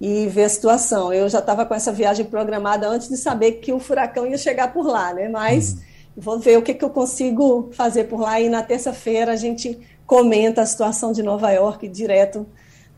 e ver a situação. Eu já estava com essa viagem programada antes de saber que o furacão ia chegar por lá, né? Mas uhum. vou ver o que, que eu consigo fazer por lá e na terça-feira a gente comenta a situação de Nova York direto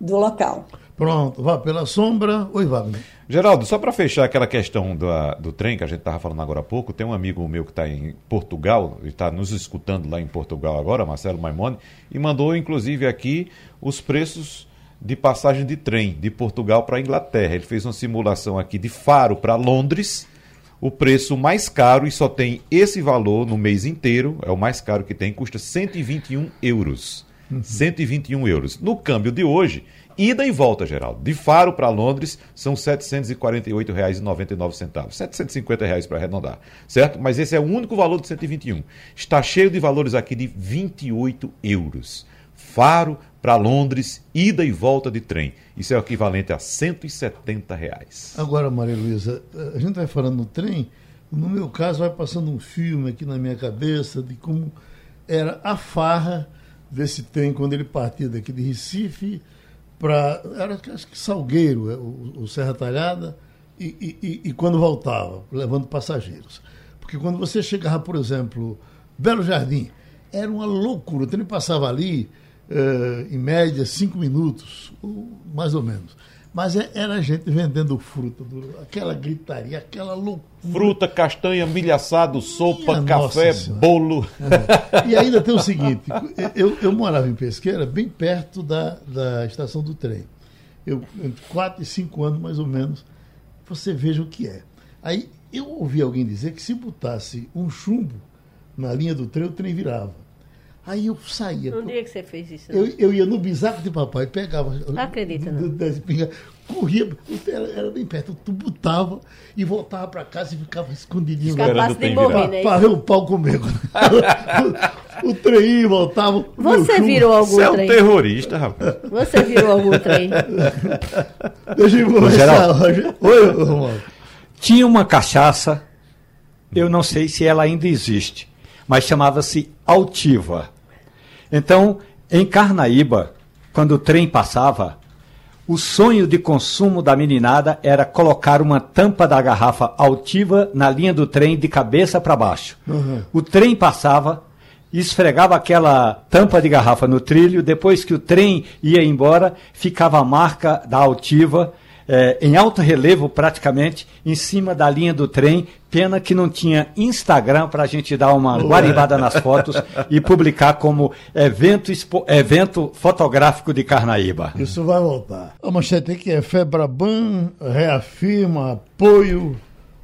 do local. Pronto, vá pela sombra. Oi, Wagner. Geraldo, só para fechar aquela questão do, do trem que a gente estava falando agora há pouco, tem um amigo meu que está em Portugal, está nos escutando lá em Portugal agora, Marcelo Maimone, e mandou inclusive aqui os preços de passagem de trem de Portugal para a Inglaterra. Ele fez uma simulação aqui de Faro para Londres, o preço mais caro e só tem esse valor no mês inteiro, é o mais caro que tem, custa 121 euros. Uhum. 121 euros. No câmbio de hoje, Ida e volta, Geraldo. De Faro para Londres são R$ 748,99. 750 reais para arredondar, certo? Mas esse é o único valor de 121. Está cheio de valores aqui de 28 euros. Faro para Londres, ida e volta de trem. Isso é o equivalente a 170 reais. Agora, Maria Luísa, a gente vai falando no trem, no meu caso vai passando um filme aqui na minha cabeça de como era a farra desse trem quando ele partia daqui de Recife para. Era acho que Salgueiro, é, o, o Serra Talhada, e, e, e, quando voltava, levando passageiros. Porque quando você chegava, por exemplo, Belo Jardim, era uma loucura. O trem passava ali, eh, em média, cinco minutos, mais ou menos. Mas é, era gente vendendo fruta, aquela gritaria, aquela loucura. Fruta, castanha, milho assado, sopa, Minha café, bolo. É. E ainda tem o seguinte: eu, eu morava em Pesqueira, bem perto da, da estação do trem. Eu, entre 4 e 5 anos, mais ou menos, você veja o que é. Aí eu ouvi alguém dizer que se botasse um chumbo na linha do trem, o trem virava. Aí eu saía. No dia que você fez isso? Eu, eu ia no bisaco de papai, pegava. Não acredita, não. corria, era, era, bem perto, tu botava e voltava para casa e ficava escondidinho lá. de morrer, né? Para ver o pau comigo. o, trem voltava. Você virou algum Você trem? Você é um terrorista, rapaz. Você virou algum trem? Deixa eu começar. Oi, Romualdo. Tinha uma cachaça, eu não sei se ela ainda existe, mas chamava-se Altiva. Então, em Carnaíba, quando o trem passava, o sonho de consumo da meninada era colocar uma tampa da garrafa altiva na linha do trem de cabeça para baixo. Uhum. O trem passava, esfregava aquela tampa de garrafa no trilho, depois que o trem ia embora, ficava a marca da altiva é, em alto relevo praticamente, em cima da linha do trem. Pena que não tinha Instagram para a gente dar uma guaribada nas fotos e publicar como evento, expo, evento fotográfico de Carnaíba. Isso vai voltar. A manchete aqui é Febraban reafirma apoio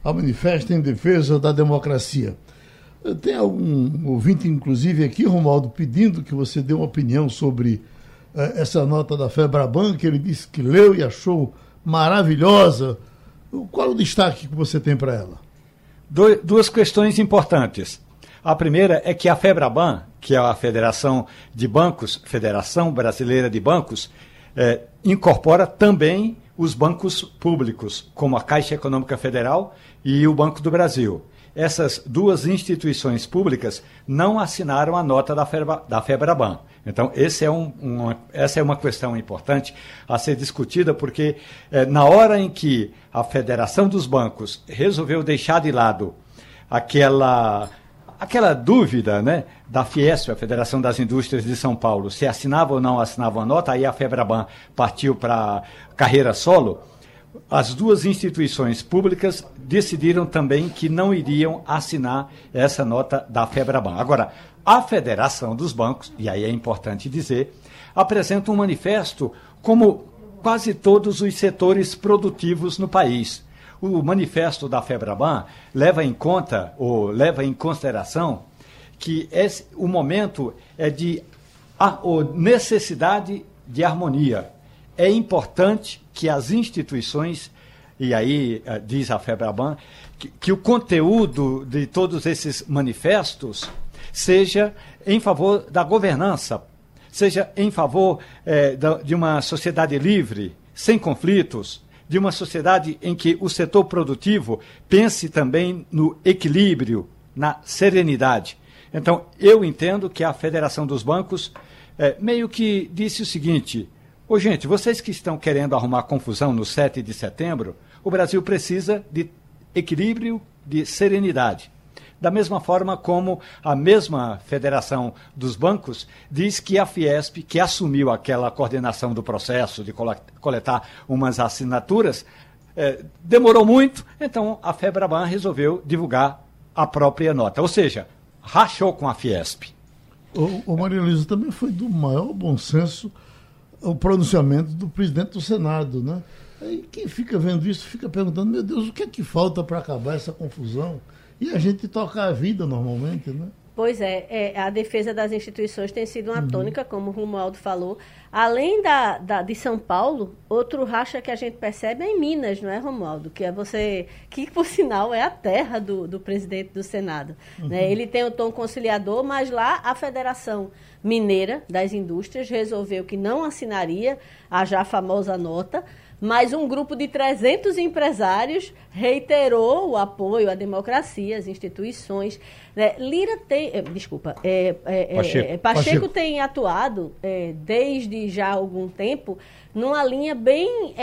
ao manifesto em defesa da democracia. Tem algum ouvinte, inclusive, aqui, Romualdo, pedindo que você dê uma opinião sobre eh, essa nota da Febraban, que ele disse que leu e achou maravilhosa. Qual o destaque que você tem para ela? duas questões importantes. A primeira é que a FEBRABAN, que é a Federação de Bancos, Federação Brasileira de Bancos, é, incorpora também os bancos públicos, como a Caixa Econômica Federal e o Banco do Brasil. Essas duas instituições públicas não assinaram a nota da, Febra, da FEBRABAN. Então, é um, uma, essa é uma questão importante a ser discutida, porque é, na hora em que a Federação dos Bancos resolveu deixar de lado aquela aquela dúvida né, da Fiesp, a Federação das Indústrias de São Paulo, se assinava ou não assinava a nota, aí a Febraban partiu para carreira solo, as duas instituições públicas decidiram também que não iriam assinar essa nota da Febraban. Agora, a Federação dos Bancos, e aí é importante dizer, apresenta um manifesto como quase todos os setores produtivos no país o manifesto da FEBRABAN leva em conta, ou leva em consideração, que esse, o momento é de a, necessidade de harmonia. É importante que as instituições, e aí uh, diz a FEBRABAN, que, que o conteúdo de todos esses manifestos seja em favor da governança, seja em favor eh, de uma sociedade livre, sem conflitos, de uma sociedade em que o setor produtivo pense também no equilíbrio, na serenidade. Então, eu entendo que a Federação dos Bancos é, meio que disse o seguinte: Ô, gente, vocês que estão querendo arrumar confusão no 7 de setembro, o Brasil precisa de equilíbrio, de serenidade. Da mesma forma como a mesma Federação dos Bancos diz que a Fiesp, que assumiu aquela coordenação do processo de coletar umas assinaturas, eh, demorou muito, então a Febraban resolveu divulgar a própria nota. Ou seja, rachou com a Fiesp. O, o Maria Luísa também foi do maior bom senso o pronunciamento do presidente do Senado, né? Aí quem fica vendo isso fica perguntando, meu Deus, o que é que falta para acabar essa confusão? E a gente toca a vida normalmente, né? Pois é, é, a defesa das instituições tem sido uma uhum. tônica, como o Romualdo falou. Além da, da, de São Paulo, outro racha que a gente percebe é em Minas, não é, Romualdo? Que é você, que por sinal é a terra do, do presidente do Senado. Uhum. Né? Ele tem o tom conciliador, mas lá a Federação Mineira das Indústrias resolveu que não assinaria a já famosa nota, mas um grupo de 300 empresários reiterou o apoio à democracia, às instituições. Né? Lira tem. Eh, desculpa. É, é, Pacheco. É, Pacheco, Pacheco, tem atuado desde já algum tempo numa linha bem.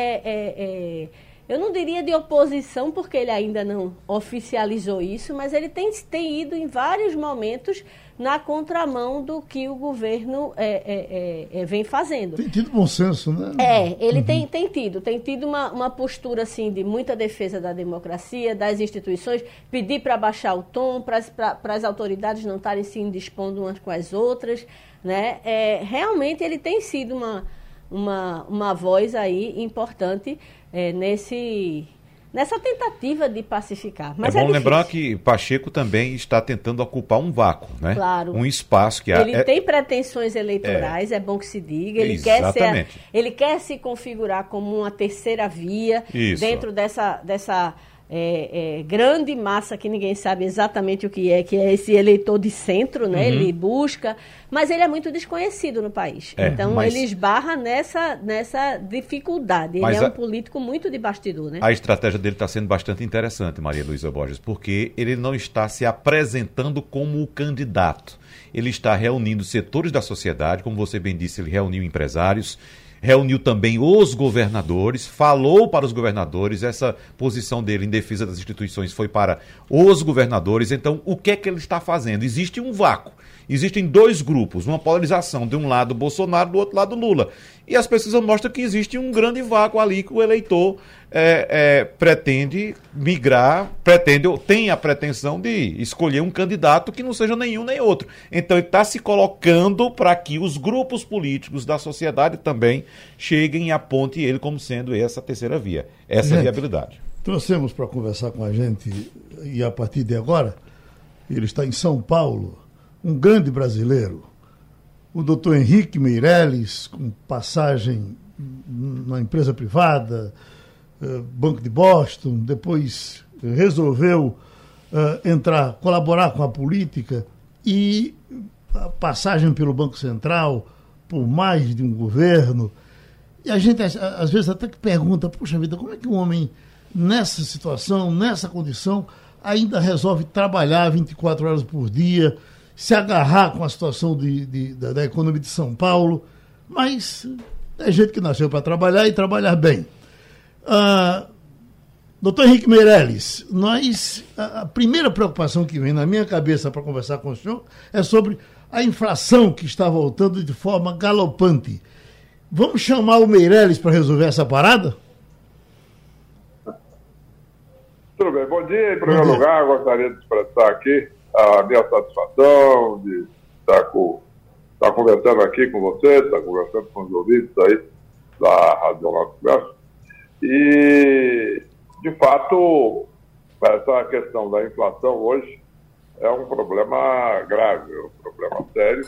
eu não diria de oposição, porque ele ainda não oficializou isso, mas ele tem, tem ido em vários momentos na contramão do que o governo é, é, é, é, vem fazendo. Tem tido bom senso, né? É, ele uhum. tem, tem tido, tem tido uma, uma postura assim de muita defesa da democracia, das instituições, pedir para baixar o tom, para as autoridades não estarem se indispondo umas com as outras, né? É, realmente ele tem sido uma, uma, uma voz aí importante é, nesse nessa tentativa de pacificar. Mas é bom é lembrar que Pacheco também está tentando ocupar um vácuo, né? Claro. Um espaço que ele é... tem pretensões eleitorais, é... é, bom que se diga. Ele Exatamente. quer ser, ele quer se configurar como uma terceira via Isso. dentro dessa dessa é, é, grande massa que ninguém sabe exatamente o que é, que é esse eleitor de centro, né? Uhum. Ele busca, mas ele é muito desconhecido no país. É, então mas... ele esbarra nessa, nessa dificuldade. Ele é um a... político muito de bastidor, né? A estratégia dele está sendo bastante interessante, Maria Luísa Borges, porque ele não está se apresentando como o candidato. Ele está reunindo setores da sociedade, como você bem disse, ele reuniu empresários reuniu também os governadores, falou para os governadores, essa posição dele em defesa das instituições foi para os governadores. Então, o que é que ele está fazendo? Existe um vácuo. Existem dois grupos, uma polarização, de um lado Bolsonaro, do outro lado Lula. E as pesquisas mostram que existe um grande vácuo ali que o eleitor é, é, pretende migrar, pretende ou tem a pretensão de escolher um candidato que não seja nenhum nem outro. Então ele está se colocando para que os grupos políticos da sociedade também cheguem e apontem ele como sendo essa terceira via, essa gente, viabilidade. Trouxemos para conversar com a gente, e a partir de agora, ele está em São Paulo, um grande brasileiro, o doutor Henrique Meirelles, com passagem na empresa privada, eh, Banco de Boston, depois resolveu uh, entrar, colaborar com a política e a passagem pelo Banco Central, por mais de um governo. E a gente, às vezes, até que pergunta: puxa vida, como é que um homem nessa situação, nessa condição, ainda resolve trabalhar 24 horas por dia, se agarrar com a situação de, de da, da, economia de São Paulo? Mas é gente que nasceu para trabalhar e trabalhar bem. Ah, doutor Henrique Meirelles, nós, a, a primeira preocupação que vem na minha cabeça para conversar com o senhor é sobre a inflação que está voltando de forma galopante. Vamos chamar o Meirelles para resolver essa parada? Tudo bem. Bom dia. Em primeiro lugar, gostaria de expressar aqui a minha satisfação de estar, com, estar conversando aqui com você, estar conversando com os ouvintes aí da Rádio Nosso. E, de fato, essa questão da inflação hoje é um problema grave, é um problema sério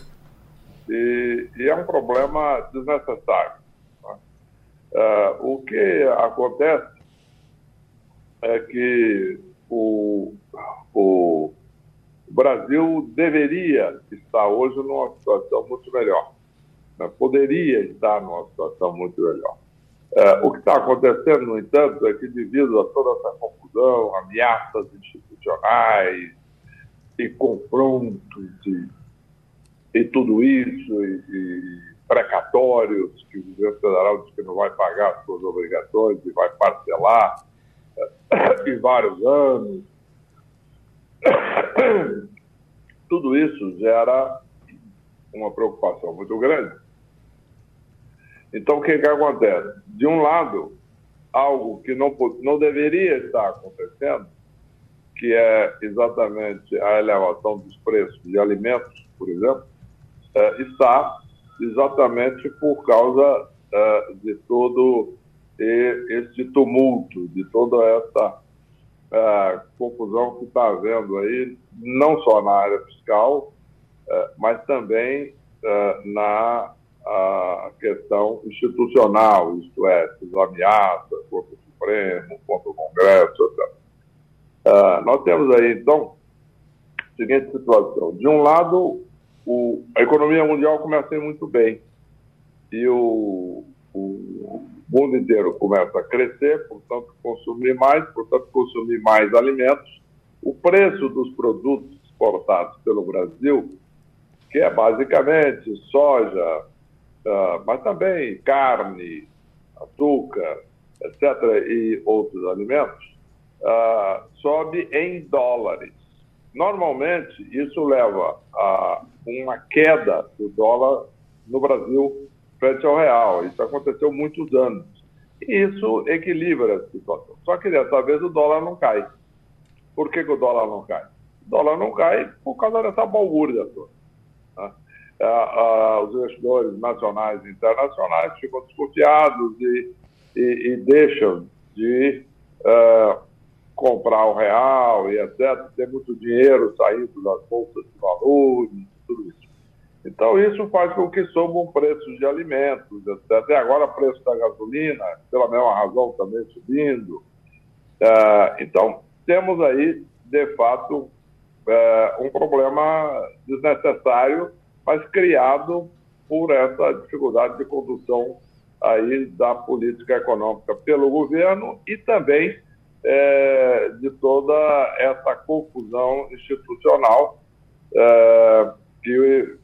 e, e é um problema desnecessário. Né? Uh, o que acontece é que o, o Brasil deveria estar hoje numa situação muito melhor, né? poderia estar numa situação muito melhor. Uh, o que está acontecendo, no entanto, é que devido a toda essa confusão, ameaças institucionais, e confrontos e, e tudo isso, e, e, precatórios, que o governo federal diz que não vai pagar as suas obrigações e vai parcelar em vários anos. Tudo isso gera uma preocupação muito grande. Então, o que, que acontece? De um lado, algo que não, não deveria estar acontecendo, que é exatamente a elevação dos preços de alimentos, por exemplo, é, está exatamente por causa é, de todo esse tumulto, de toda essa confusão que está havendo aí, não só na área fiscal, é, mas também é, na questão institucional, isto é, as ameaças contra o Supremo, contra o Congresso, etc. Uh, nós temos aí, então, a seguinte situação. De um lado, o, a economia mundial começa muito bem. E o, o mundo inteiro começa a crescer, portanto, consumir mais, portanto, consumir mais alimentos. O preço dos produtos exportados pelo Brasil, que é basicamente soja, uh, mas também carne, açúcar, etc., e outros alimentos, uh, sobe em dólares. Normalmente, isso leva a uma queda do dólar no Brasil frente ao real. Isso aconteceu muitos anos. E isso equilibra a situação. Só que dessa vez o dólar não cai. Por que, que o dólar não cai? O dólar não cai por causa dessa balbúrdia toda. Né? Ah, ah, os investidores nacionais e internacionais ficam desconfiados e, e, e deixam de uh, comprar o real e etc., ter muito dinheiro saindo das bolsas de valores, tudo isso. Então, isso faz com que subam preços de alimentos. E agora, preço da gasolina, pela mesma razão, também subindo. Uh, então, temos aí, de fato, uh, um problema desnecessário, mas criado por essa dificuldade de condução aí da política econômica pelo governo e também é, de toda essa confusão institucional é, que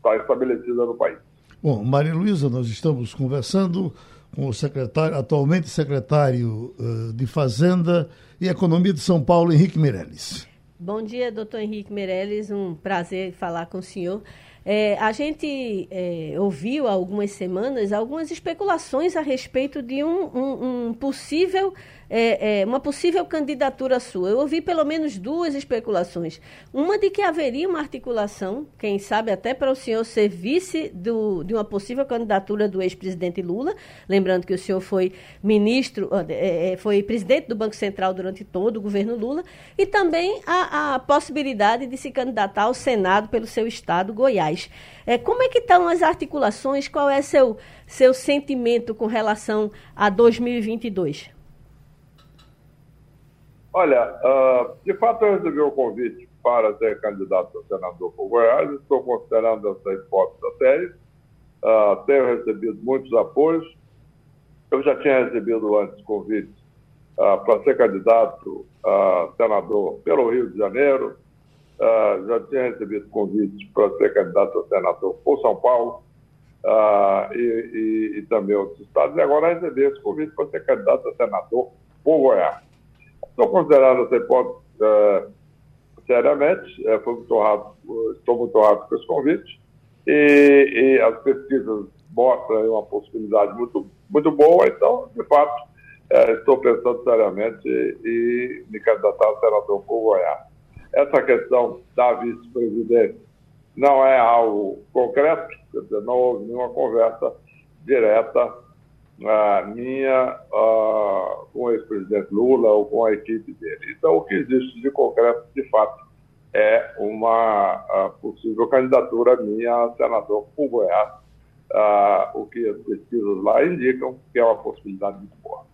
está estabelecida no país. Bom, Maria Luísa, nós estamos conversando com o secretário, atualmente secretário uh, de Fazenda e Economia de São Paulo, Henrique Meirelles. Bom dia, doutor Henrique Meirelles, um prazer falar com o senhor. É, a gente é, ouviu há algumas semanas algumas especulações a respeito de um, um, um possível é, é, uma possível candidatura sua. Eu ouvi pelo menos duas especulações. Uma de que haveria uma articulação, quem sabe até para o senhor ser vice do, de uma possível candidatura do ex-presidente Lula, lembrando que o senhor foi ministro, é, é, foi presidente do Banco Central durante todo o governo Lula, e também a, a possibilidade de se candidatar ao Senado pelo seu estado, Goiás. É, como é que estão as articulações? Qual é seu, seu sentimento com relação a 2022? Olha, uh, de fato eu recebi o convite para ser candidato a senador por Goiás, estou considerando essa hipótese séria, uh, tenho recebido muitos apoios, eu já tinha recebido antes convites uh, para ser candidato a senador pelo Rio de Janeiro, uh, já tinha recebido convites para ser candidato a senador por São Paulo uh, e, e, e, também outros estados, e agora recebi esse convite para ser candidato a senador por Goiás. Estou considerando essa hipótese uh, seriamente, uh, muito rápido, estou muito rápido com esse convite, e, e as pesquisas mostram uma possibilidade muito, muito boa, então, de fato, uh, estou pensando seriamente em me candidatar a senador por Goiás. Essa questão da vice-presidência não é algo concreto, não houve nenhuma conversa direta uh, minha uh, com o ex-presidente Lula ou com a equipe dele. Então, o que existe de concreto, de fato, é uma possível candidatura minha a senador por Goiás, o que as pesquisas lá indicam que é uma possibilidade muito boa.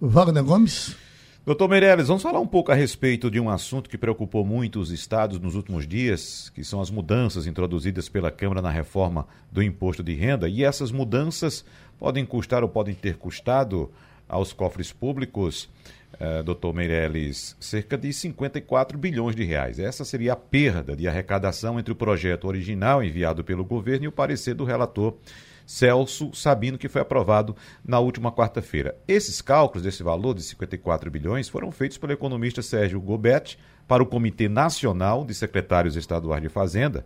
Wagner Gomes. Doutor Meirelles, vamos falar um pouco a respeito de um assunto que preocupou muito os estados nos últimos dias, que são as mudanças introduzidas pela Câmara na reforma do imposto de renda. E essas mudanças podem custar ou podem ter custado aos cofres públicos, eh, doutor Meirelles, cerca de 54 bilhões de reais. Essa seria a perda de arrecadação entre o projeto original enviado pelo governo e o parecer do relator Celso Sabino, que foi aprovado na última quarta-feira. Esses cálculos desse valor de 54 bilhões foram feitos pelo economista Sérgio Gobetti para o Comitê Nacional de Secretários Estaduais de Fazenda.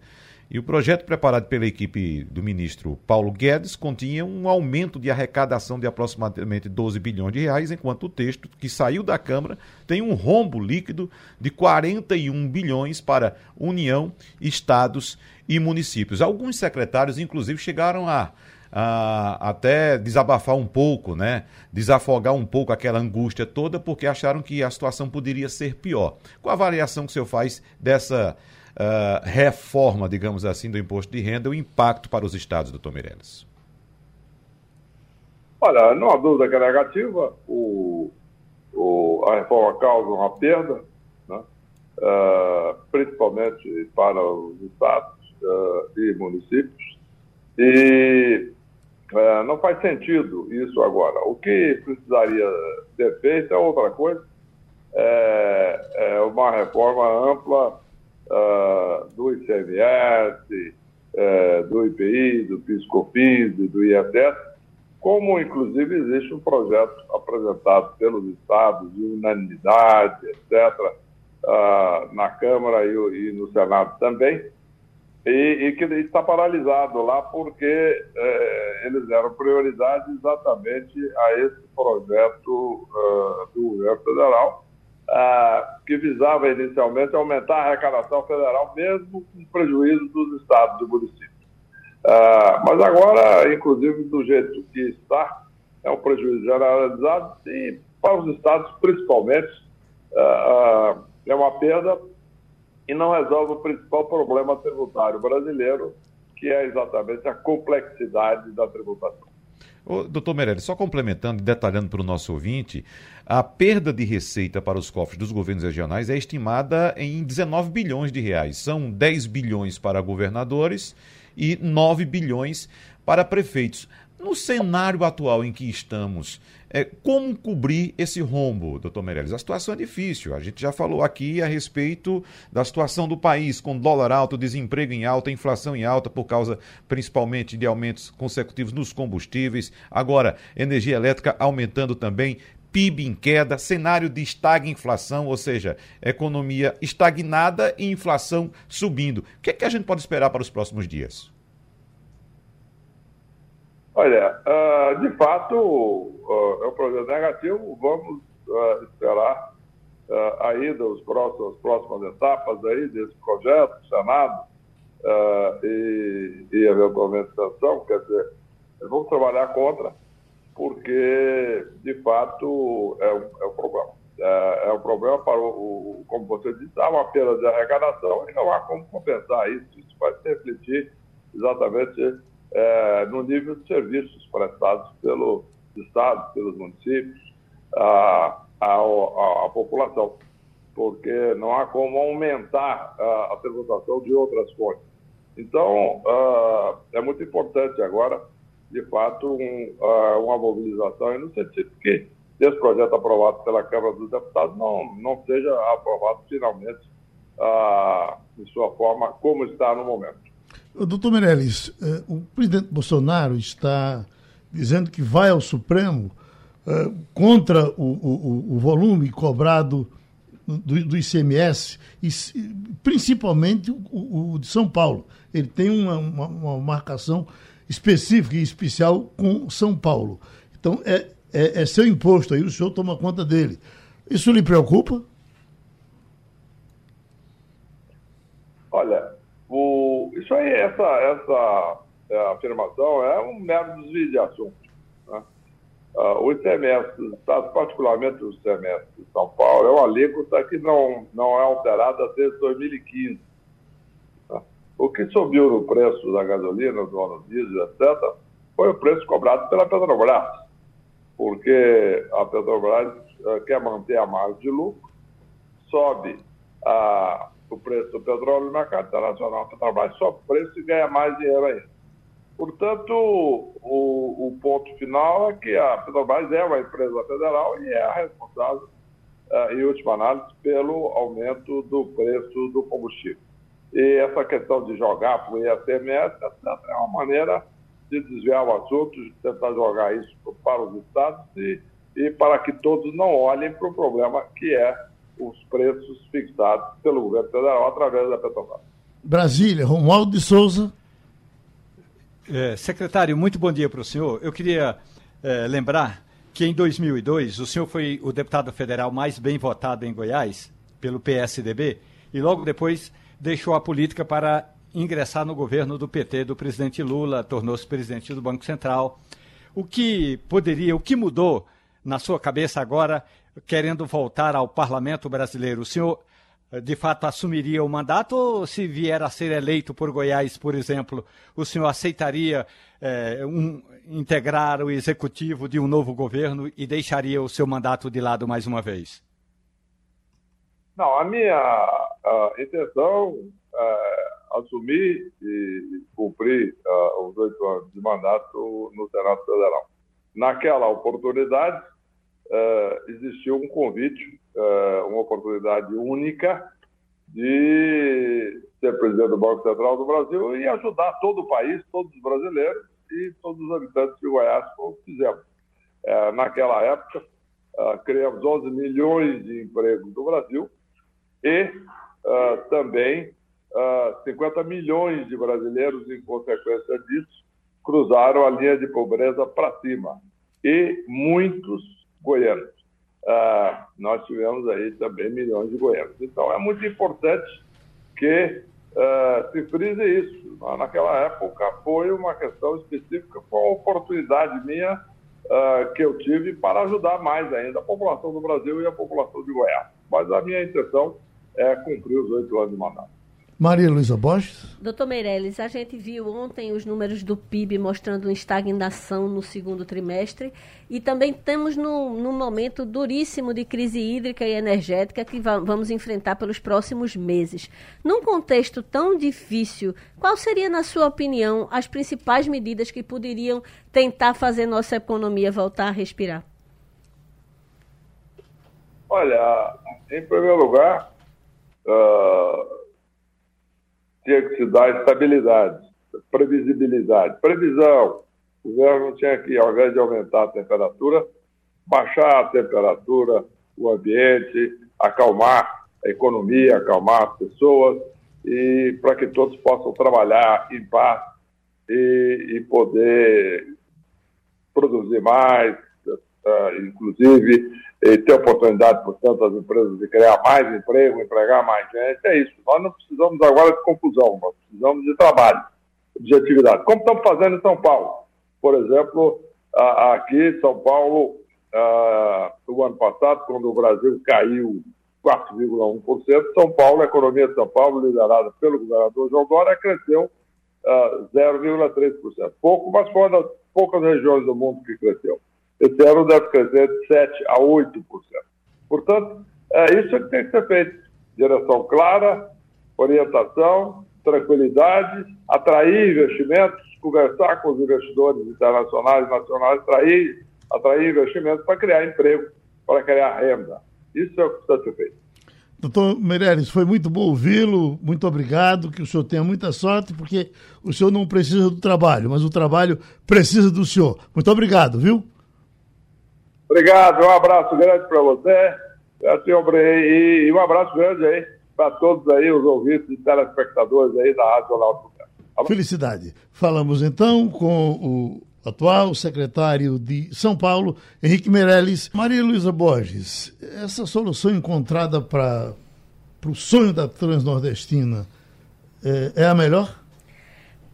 E o projeto preparado pela equipe do ministro Paulo Guedes continha um aumento de arrecadação de aproximadamente 12 bilhões de reais, enquanto o texto que saiu da Câmara tem um rombo líquido de 41 bilhões para União, estados e municípios. Alguns secretários, inclusive, chegaram a até desabafar um pouco, né? Desafogar um pouco aquela angústia toda, porque acharam que a situação poderia ser pior. Qual a avaliação que o senhor faz dessa uh, reforma, digamos assim, do imposto de renda, o impacto para os estados, doutor Meirelles? Olha, não há dúvida que é negativa. O, o, a reforma causa uma perda, né? uh, principalmente para os estados uh, e municípios. E é, não faz sentido isso agora. O que precisaria ser feito é outra coisa, é, é uma reforma ampla uh, do ICMS, uh, do IPI, do PIS-COFINS do ISS, como inclusive existe um projeto apresentado pelos estados de unanimidade, etc., uh, na Câmara e, e no Senado também, e, e, que está paralisado lá porque é, eles deram prioridade exatamente a esse projeto uh, do governo federal, uh, que visava inicialmente aumentar a arrecadação federal, mesmo com prejuízo dos estados e municípios. Uh, mas agora, inclusive, do jeito que está, é um prejuízo generalizado e para os estados, principalmente, é uma perda e não resolve o principal problema tributário brasileiro, que é exatamente a complexidade da tributação. Ô, doutor Meirelles, só complementando e detalhando para o nosso ouvinte, a perda de receita para os cofres dos governos regionais é estimada em 19 bilhões de reais. São 10 bilhões para governadores e 9 bilhões para prefeitos. No cenário atual em que estamos, é, como cobrir esse rombo, doutor Meirelles? A situação é difícil. A gente já falou aqui a respeito da situação do país, com dólar alto, desemprego em alta, inflação em alta, por causa principalmente de aumentos consecutivos nos combustíveis. Agora, energia elétrica aumentando também, PIB em queda, cenário de estagflação, ou seja, economia estagnada e inflação subindo. O que, é que a gente pode esperar para os próximos dias? Olha, uh, de fato, uh, é um projeto negativo. Vamos uh, esperar a ida, os próximos, as próximas etapas aí desse projeto, Senado e, e, eventualmente, sanção. Quer dizer, vamos trabalhar contra, porque, de fato, é um, é um problema. É, é, um problema para o, o, como você disse, há uma perda de arrecadação e não há como compensar isso. Isso vai refletir exatamente é, no nível de serviços prestados pelos estados, pelos municípios. A população, porque não há como aumentar a, a tributação de outras fontes. Então, uh, é muito importante agora, de fato, um, uh, uma mobilização, no sentido que esse projeto aprovado pela Câmara dos Deputados não, não seja aprovado finalmente uh, em sua forma como está no momento. Doutor Meirelles, eh, o presidente Bolsonaro está dizendo que vai ao Supremo eh, contra o, o, o volume cobrado do, do ICMS, e, principalmente o, o, de São Paulo. Ele tem uma, uma, uma, marcação específica e especial com São Paulo. Então, é, é, é seu imposto aí, o senhor toma conta dele. Isso lhe preocupa? Olha, o, isso aí, essa, essa é, afirmação é um mero desvio de assunto. Né? Uh, o ICMS dos Estados, particularmente o ICMS de São Paulo, é uma alíquota que não, não é alterada desde 2015. Né? O que subiu no preço da gasolina, do óleo diesel, etc., foi o preço cobrado pela Petrobras, porque a Petrobras uh, quer manter a margem de lucro, sobe a, o preço do petróleo no mercado internacional, a Petrobras o preço e ganha mais dinheiro ainda. Portanto, o, o, ponto final é que a Petrobras é uma empresa federal e é a responsável, uh, em última análise, pelo aumento do preço do combustível. E essa questão de jogar para o ICMS é uma maneira de desviar o assunto, de tentar jogar isso para os estados e, e para que todos não olhem para o problema que é os preços fixados pelo governo federal através da Petrobras. Brasília, Romualdo de Souza. É, secretário, muito bom dia para o senhor. Eu queria é, lembrar que em 2002 o senhor foi o deputado federal mais bem votado em Goiás pelo PSDB e logo depois deixou a política para ingressar no governo do PT do presidente Lula, tornou-se presidente do Banco Central. O que poderia, o que mudou na sua cabeça agora, querendo voltar ao parlamento brasileiro? O senhor de fato assumiria o mandato ou se vier a ser eleito por Goiás, por exemplo, o senhor aceitaria é, um, integrar o executivo de um novo governo e deixaria o seu mandato de lado mais uma vez? Não, a minha a intenção é assumir e cumprir uh, os oito anos de mandato no Senado Federal. Naquela oportunidade, uh, existiu um convite uh, uma oportunidade única de ser presidente do Banco Central do Brasil e ajudar todo o país, todos os brasileiros e todos os habitantes de Goiás, como fizemos. Uh, naquela época, criamos 11 milhões de empregos no Brasil e também 50 milhões de brasileiros, em consequência disso, cruzaram a linha de pobreza para cima. E muitos goianos ah, nós tivemos aí também milhões de goianos. Então é muito importante que ah, se frise isso. Naquela época foi uma questão específica, foi uma oportunidade minha ah, que eu tive para ajudar mais ainda a população do Brasil e a população de Goiás. Mas a minha intenção é cumprir os oito anos de mandato. Maria Luísa Borges. Doutor Meirelles, a gente viu ontem os números do PIB mostrando uma estagnação no segundo trimestre e também estamos num, num momento duríssimo de crise hídrica e energética que va vamos enfrentar pelos próximos meses. Num contexto tão difícil, qual seria, na sua opinião, as principais medidas que poderiam tentar fazer nossa economia voltar a respirar? Olha, em primeiro lugar, uh tinha que se dar estabilidade, previsibilidade. Previsão. O governo tinha que, ao invés de aumentar a temperatura, baixar a temperatura, o ambiente, acalmar a economia, acalmar as pessoas, e para que todos possam trabalhar em paz e, e poder produzir mais, uh, inclusive e ter oportunidade, portanto, as empresas de criar mais emprego, empregar mais gente. É isso. Nós não precisamos agora de confusão, nós precisamos de trabalho, de atividade. Como estamos fazendo em São Paulo. Por exemplo, aqui em São Paulo, no ano passado, quando o Brasil caiu 4,1%, São Paulo, a economia de São Paulo, liderada pelo governador João Dória, cresceu 0,3%. Pouco, mas foi uma das poucas regiões do mundo que cresceu. Esse ano deve crescer de 7% a 8%. Portanto, é isso que tem que ser feito. Direção clara, orientação, tranquilidade, atrair investimentos, conversar com os investidores internacionais nacionais, atrair, atrair investimentos para criar emprego, para criar renda. Isso é o que precisa ser feito. Doutor Meireles, foi muito bom ouvi-lo, muito obrigado, que o senhor tenha muita sorte, porque o senhor não precisa do trabalho, mas o trabalho precisa do senhor. Muito obrigado, viu? Obrigado, um abraço grande para você, e um abraço grande aí para todos aí, os ouvintes e telespectadores aí da Rádio Jornal do Felicidade. Falamos então com o atual secretário de São Paulo, Henrique Meirelles. Maria Luísa Borges, essa solução encontrada para o sonho da Transnordestina é, é a melhor?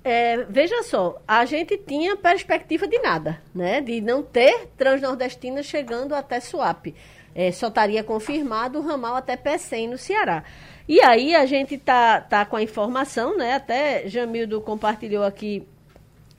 É, veja só, a gente tinha perspectiva de nada, né? De não ter Transnordestina chegando até Suape. É, só estaria confirmado o ramal até Pecém, no Ceará. E aí a gente tá, tá com a informação, né? Até Jamildo compartilhou aqui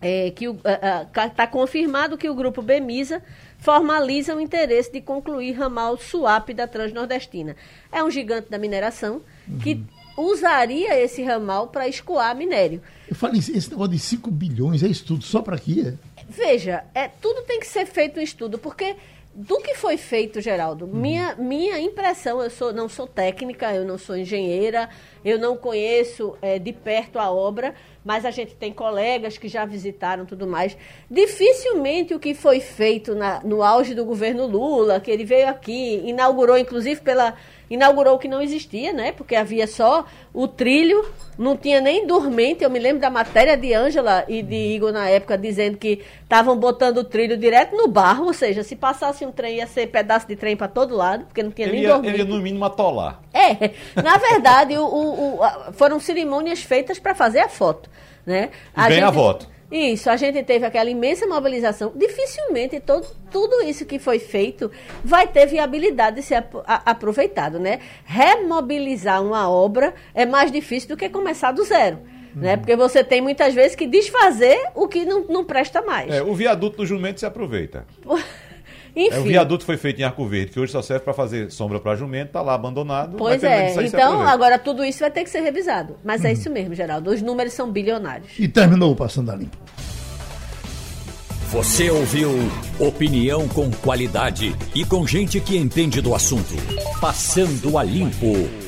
é, que está confirmado que o grupo Bemisa formaliza o interesse de concluir ramal Suape da Transnordestina. É um gigante da mineração uhum. que usaria esse ramal para escoar minério. Eu falei, esse negócio de 5 bilhões é estudo só para aqui, é? Veja, é, tudo tem que ser feito um estudo, porque do que foi feito, Geraldo, uhum. minha, minha impressão, eu sou, não sou técnica, eu não sou engenheira, eu não conheço é, de perto a obra, mas a gente tem colegas que já visitaram tudo mais. Dificilmente o que foi feito na, no auge do governo Lula, que ele veio aqui, inaugurou, inclusive pela inaugurou o que não existia, né? Porque havia só o trilho, não tinha nem dormente. Eu me lembro da matéria de Ângela e de Igor na época dizendo que estavam botando o trilho direto no barro, ou seja, se passasse um trem ia ser pedaço de trem para todo lado, porque não tinha ele nem ia, dormente. Ele ia no mínimo atolar. É, na verdade, o, o, o, foram cerimônias feitas para fazer a foto, né? A Bem gente... a voto. Isso, a gente teve aquela imensa mobilização. Dificilmente todo, tudo isso que foi feito vai ter viabilidade de ser a, a, aproveitado, né? Remobilizar uma obra é mais difícil do que começar do zero. Uhum. Né? Porque você tem muitas vezes que desfazer o que não, não presta mais. É, o viaduto do jumento se aproveita. Enfim. É, o viaduto foi feito em Arco Verde, que hoje só serve para fazer sombra para jumento, está lá abandonado. Pois é, então agora tudo isso vai ter que ser revisado. Mas é uhum. é isso mesmo, Geraldo. Os números são bilionários. E terminou o Passando a Limpo. Você ouviu opinião com qualidade e com gente que entende do assunto. Passando a Limpo.